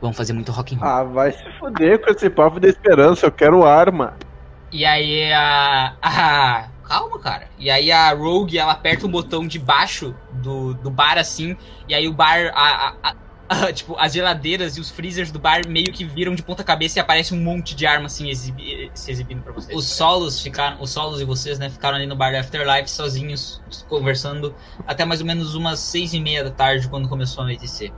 Vamos fazer muito rock and roll. Ah, vai se fuder com esse papo da esperança. Eu quero arma. E aí a, a. Calma, cara. E aí a Rogue ela aperta o botão de baixo do, do bar assim. E aí o bar. A, a- a- <laughs> tipo, as geladeiras e os freezers do bar meio que viram de ponta cabeça e aparece um monte de arma assim exibi- se exibindo pra vocês. Os solos ficaram. Os solos e vocês, né, ficaram ali no bar da Afterlife sozinhos, conversando até mais ou menos umas seis e meia da tarde quando começou a anoitecer.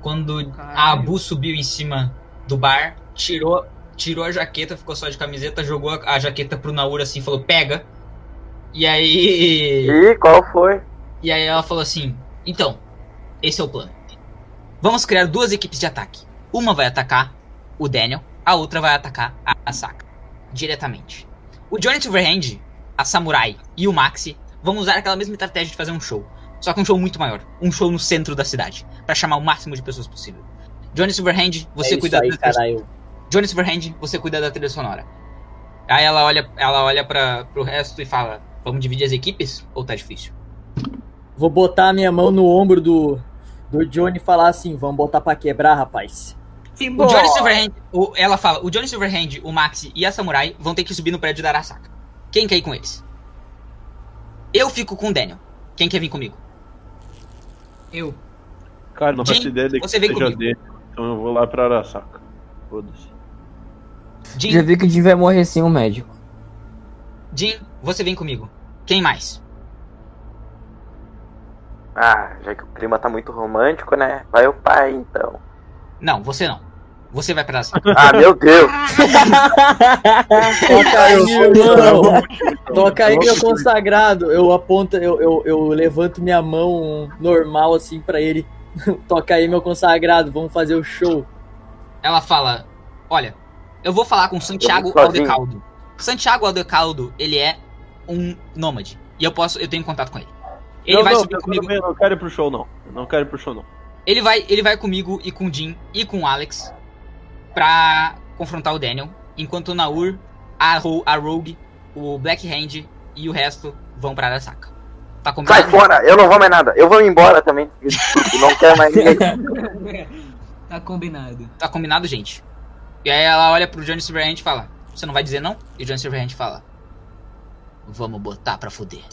Quando a Caralho. Abu subiu em cima do bar, tirou tirou a jaqueta, ficou só de camiseta, jogou a, a jaqueta pro Naura assim, falou, pega. E aí. Ih, qual foi? E aí ela falou assim: então, esse é o plano. Vamos criar duas equipes de ataque. Uma vai atacar o Daniel, a outra vai atacar a Asaka. Diretamente. O Johnny Silverhand, a Samurai e o Maxi vão usar aquela mesma estratégia de fazer um show. Só que um show muito maior. Um show no centro da cidade. Pra chamar o máximo de pessoas possível. Johnny Silverhand, você é cuida aí, da caralho. Johnny Silverhand, você cuida da trilha sonora. Aí ela olha, ela olha para pro resto e fala: Vamos dividir as equipes? Ou tá difícil? Vou botar a minha mão no ombro do, do Johnny e falar assim: vamos botar pra quebrar, rapaz. O Johnny Silverhand, o- ela fala: O Johnny Silverhand, o Maxi e a Samurai vão ter que subir no prédio da Arasaka. Quem quer ir com eles? Eu fico com o Daniel. Quem quer vir comigo? Eu. Cara, não faço ideia de que você vem seja comigo. dele. Então eu vou lá pra Arasaka. Foda-se. Já vi que o Jim vai morrer sem um médico. Jim, você vem comigo. Quem mais? Ah, já que o clima tá muito romântico, né? Vai o pai, então. Não, você não. Você vai pra Arasaka. Ah, meu Deus! Toca aí, meu irmão. Toca aí, Eu meu consagrado. Eu aponto, eu, eu, eu levanto minha mão normal assim pra ele. <laughs> Toca aí, meu consagrado. Vamos fazer o show. Ela fala: Olha, eu vou falar com Santiago. Aldecaldo. Santiago Aldecaldo, ele é um nômade. E eu posso, eu tenho contato com ele. Ele não, vai não, subir eu comigo. não, não quero ir pro show, não. Eu não quero ir pro show, não. Ele vai, ele vai comigo e com o Jim e com o Alex pra confrontar o Daniel. Enquanto o Naur, a, Ro a Rogue, o Black Hand e o resto vão pra Arasaka. Tá Sai combinado? fora! Eu não vou mais nada. Eu vou embora também. <laughs> Não quero mais ninguém. <laughs> Tá combinado. Tá combinado, gente? E aí ela olha pro Johnny Silverhand e fala: Você não vai dizer não? E o Johnny Silverhand fala: Vamos botar pra fuder.